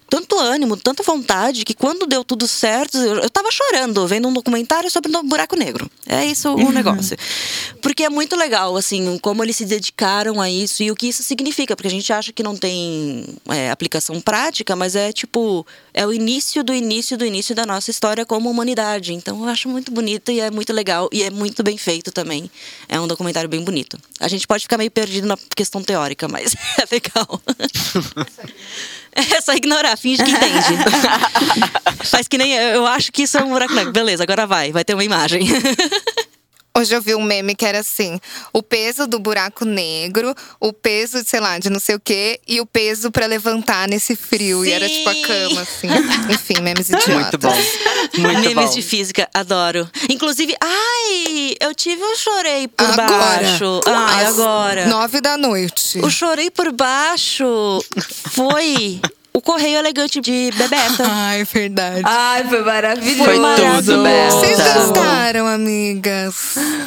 tanto ânimo, tanta vontade, que quando deu tudo certo, eu, eu tava chorando vendo um documentário sobre o buraco negro. É isso o Uhum. negócio. Porque é muito legal, assim, como eles se dedicaram a isso e o que isso significa, porque a gente acha que não tem é, aplicação prática, mas é tipo, é o início do início do início da nossa história como humanidade. Então eu acho muito bonito e é muito legal e é muito bem feito também. É um documentário bem bonito. A gente pode ficar meio perdido na questão teórica, mas é legal. É só ignorar, finge que entende. Faz que nem eu, eu acho que isso é um buraco negro. Beleza, agora vai, vai ter uma imagem. Hoje eu vi um meme que era assim: o peso do buraco negro, o peso, sei lá, de não sei o quê, e o peso pra levantar nesse frio. E era tipo a Sim. cama, assim. Enfim, memes idiotas. Muito bom. Muito Memes bom. de física, adoro. Inclusive, ai, eu tive um chorei por Agora. baixo. Ai, Às agora. Nove da noite. O chorei por baixo foi o correio elegante de Bebeca. Ai, verdade. Ai, foi maravilhoso. Foi tudo, maravilhoso. Berta. Vocês gostaram, amigas?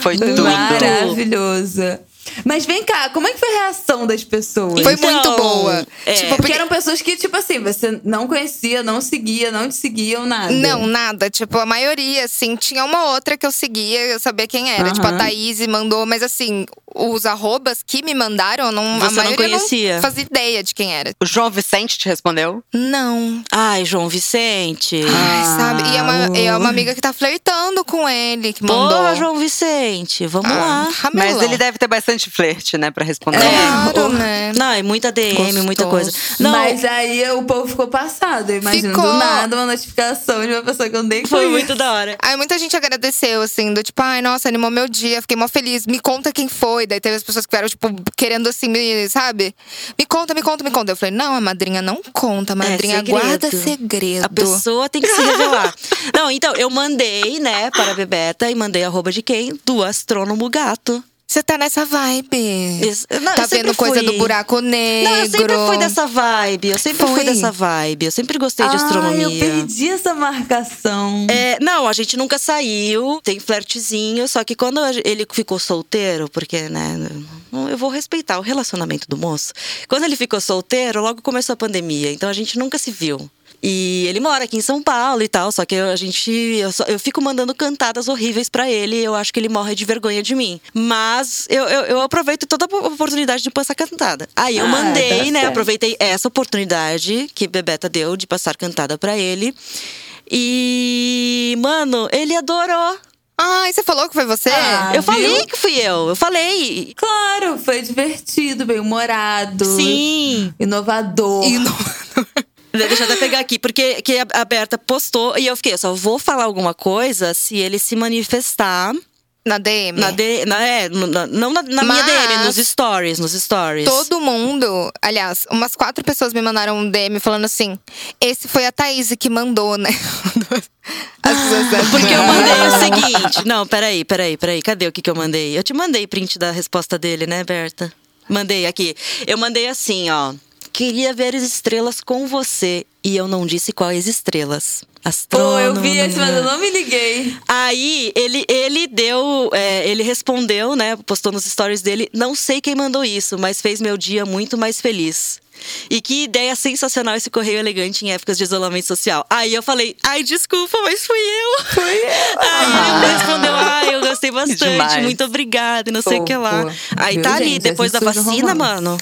Foi Foi tudo. maravilhoso. Mas vem cá, como é que foi a reação das pessoas? Foi Então, muito boa. é. Tipo, Porque eram pessoas que, tipo assim, você não conhecia, não seguia, não te seguiam, nada. Não, nada. Tipo, a maioria, assim, tinha uma outra que eu seguia, eu sabia quem era. Aham. Tipo, a Thaís mandou, mas assim, os arrobas que me mandaram, não, Você a não maioria conhecia? não fazia ideia de quem era. O João Vicente te respondeu? Não. Ai, João Vicente. Ai, Ah, sabe? E é uma, é uma amiga que tá flertando com ele, que mandou. Boa, João Vicente. Vamos lá. Ah, Ramelão. Mas ele deve ter bastante flerte, né, pra responder. Claro, o- né? Não, é muita DM, Gostoso. muita coisa. Não, Mas aí o povo ficou passado. Eu imagino Ficou. do nada uma notificação de uma pessoa que eu nem foi muito da hora. Aí muita gente agradeceu, assim, do tipo, ai, nossa, animou meu dia, fiquei mó feliz. Me conta quem foi. Daí teve as pessoas que vieram, tipo, querendo assim, me, sabe? Me conta, me conta, me conta. Eu falei, não, a madrinha não conta, a madrinha segredo. guarda segredo. A pessoa tem que se revelar. Não, então, eu mandei, né, para a Bebeta e mandei arroba de quem? Do astrônomo gato. Você tá nessa vibe. Isso- não, tá vendo coisa fui. do buraco negro. Não, eu sempre fui dessa vibe. Eu sempre fui Foi. dessa vibe. Eu sempre gostei de astronomia. Ai, eu perdi essa marcação. É, não, a gente nunca saiu, tem flertezinho, só que quando ele ficou solteiro, porque, né, eu vou respeitar o relacionamento do moço. Quando ele ficou solteiro, logo começou a pandemia, então a gente nunca se viu. E ele mora aqui em São Paulo e tal, só que eu- a gente. Eu, só- eu fico mandando cantadas horríveis pra ele e eu acho que ele morre de vergonha de mim. Mas eu, eu, eu aproveito toda a oportunidade de passar cantada. Aí eu Ah, mandei, tá né? certo. Aproveitei essa oportunidade que Bebeta deu de passar cantada pra ele. E, mano, ele adorou. Ai, você falou que foi você? Ah, eu viu? falei que fui eu. Eu falei. Claro, foi divertido, bem humorado. Sim. Inovador. Não- Deixa eu até pegar aqui, porque que a Berta postou e eu fiquei, eu só vou falar alguma coisa se ele se manifestar Na DM. na, D- na é, na- não na, na minha DM, nos stories, nos stories. Todo mundo, aliás, umas quatro pessoas me mandaram um DM falando assim: esse foi a Thaís que mandou, né? As pessoas Porque eu mandei o seguinte. Não, peraí, peraí, peraí. Cadê o que, que eu mandei? Eu te mandei print da resposta dele, né, Berta? Mandei aqui. Eu mandei assim, ó. Queria ver as estrelas com você. E eu não disse quais estrelas. Pô, Astrônomo. eu vi esse, mas eu não me liguei. Aí ele, ele deu, é, ele respondeu, né? Postou nos stories dele. Não sei quem mandou isso, mas fez meu dia muito mais feliz. E que ideia sensacional esse correio elegante em épocas de isolamento social. Aí eu falei, ai, desculpa, mas fui eu. Foi eu. Aí ele respondeu, ai, eu gostei bastante, Demais. muito obrigada, e não sei o que lá. Aí Viu, tá ali, gente? depois da vacina, romance. mano.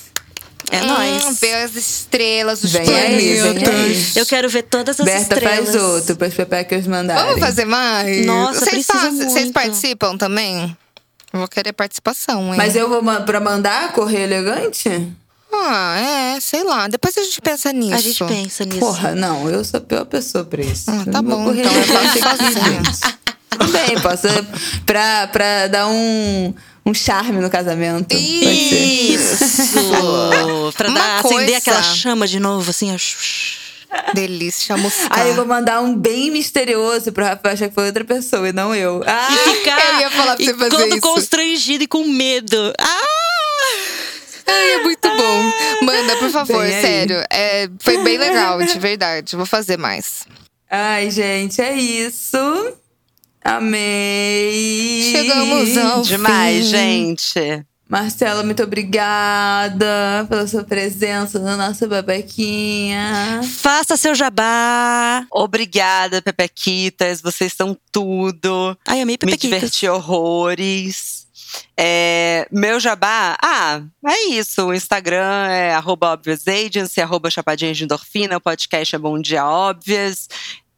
É Hum, nóis. ver as estrelas, os Vem aí, vem planetas. Eu quero ver todas as Berta estrelas. faz outro pras pepecas mandarem. Vamos fazer mais? Nossa, vocês, precisa fazem- vocês participam também? Eu vou querer participação, hein? Mas eu vou ma- pra mandar correio elegante? Ah, é, sei lá. Depois a gente pensa nisso. A gente pensa nisso. Porra, não, eu sou a pior pessoa pra isso. Ah, tá bom, correr então eu faço aqui, bem, posso. Pra, pra dar um, um charme no casamento. Isso! pra Uma dar, acender coisa- aquela chama de novo, assim. Delícia. Aí eu vou mandar um bem misterioso pro Rafael achar que foi outra pessoa e não eu. Ah! E ficar eu ia falar pra e você fazer todo isso. constrangido e com medo. Ah! Ai, é muito bom. Manda, por favor, aí. sério. É, foi bem legal, de verdade. Vou fazer mais. Ai, gente, é isso. Amei. Chegamos ao Demais, fim. gente. Marcela, muito obrigada pela sua presença na nossa babequinha. Faça seu jabá. Obrigada, Pepequitas. Vocês são tudo. Ai, amei Me Pepequitas. diverti horrores. É, meu jabá, ah, é isso. O Instagram é arroba Obvious Agency, arroba Chapadinha de Endorfina, o podcast é Bom Dia Óbvias.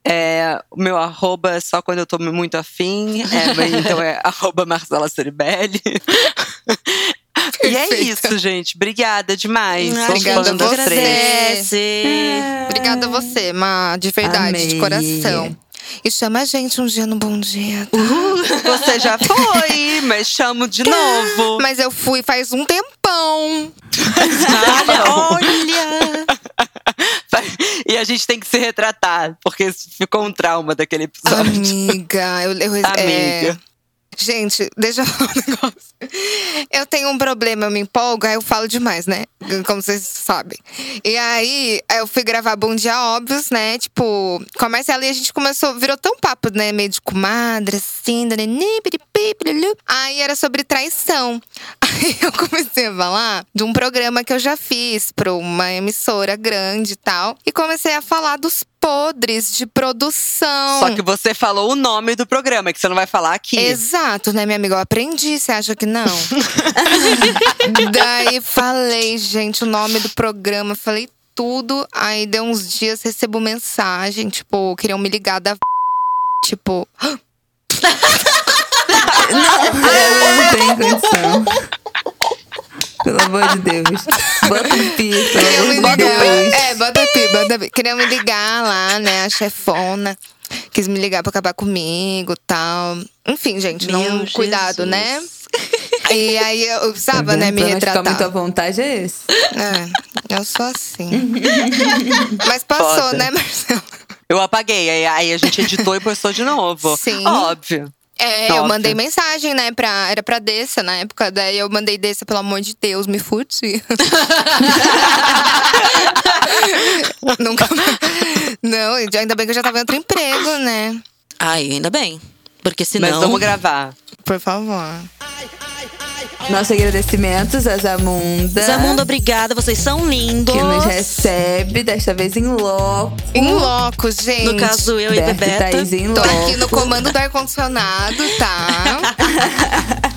É, o meu arroba é só quando eu tô muito afim, é, então é arroba Marcela Ceribelli. E é isso, gente. Obrigada demais. Ai, Sou Obrigada a você. Agradece. Obrigada a você, Ma, de verdade, de Amei. coração. E chama a gente um dia no Bom Dia, tá? Você já foi, mas chamo de novo. Mas eu fui faz um tempão. Olha! E a gente tem que se retratar, porque ficou um trauma daquele episódio. Amiga, eu, eu é, Amiga. Gente, deixa eu falar um negócio. Eu tenho um problema, eu me empolgo, aí eu falo demais, né? Como vocês sabem. E aí, eu fui gravar Bom Dia Óbvios, né? Tipo, começa ali, a gente começou, virou tão papo, né? Meio de comadre, assim. Aí era sobre traição. Aí eu comecei a falar de um programa que eu já fiz pra uma emissora grande e tal. E comecei a falar dos podres de produção. Só que você falou o nome do programa, que você não vai falar aqui. Exato, né, minha amiga? Eu aprendi, você acha que não? Daí falei, gente, o nome do programa, falei tudo. Aí deu uns dias, recebo mensagem, tipo, queriam me ligar da. Tipo, Eu não tenho condição. Pelo amor de Deus. Bota um pi, pelo queriam amor me de Bota. Deus. É, bota pi, bota pi. Queriam me ligar lá, né, a chefona. Quis me ligar pra acabar comigo e tal. Enfim, gente, não Meu cuidado, Jesus. né? E aí eu precisava, Tá né, me não ficar retratar. muito à vontade é esse. É, eu sou assim. Mas passou, Foda. né, Marcelo? Eu apaguei, aí, aí a gente editou e postou de novo. Sim. Óbvio. É, eu Óbvio. mandei mensagem, né, pra, era pra Dessa na época. Daí eu mandei Dessa, pelo amor de Deus, me fute. Nunca mais. Não, ainda bem que eu já tava em outro emprego, né? Ai, ainda bem. Porque senão. Mas vamos gravar. Por favor. Nossos agradecimentos a Zamunda. Zamunda, obrigada. Vocês são lindos. Que nos recebe, desta vez em loco. Em loco, gente. No caso, eu e Berta e Bebeta. Thaís em Tô loco. aqui no comando do ar-condicionado, tá?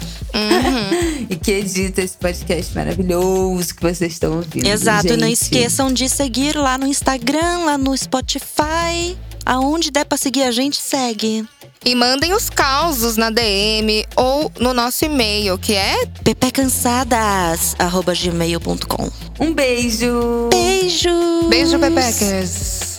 E que edita esse podcast maravilhoso que vocês estão ouvindo. Exato. E não gente. esqueçam de seguir lá no Instagram, lá no Spotify. Aonde der pra seguir a gente, segue. E mandem os causos na DM ou no nosso e-mail, que é pepecansadas.gmail.com Um beijo. Beijo! beijo, Pepeckers.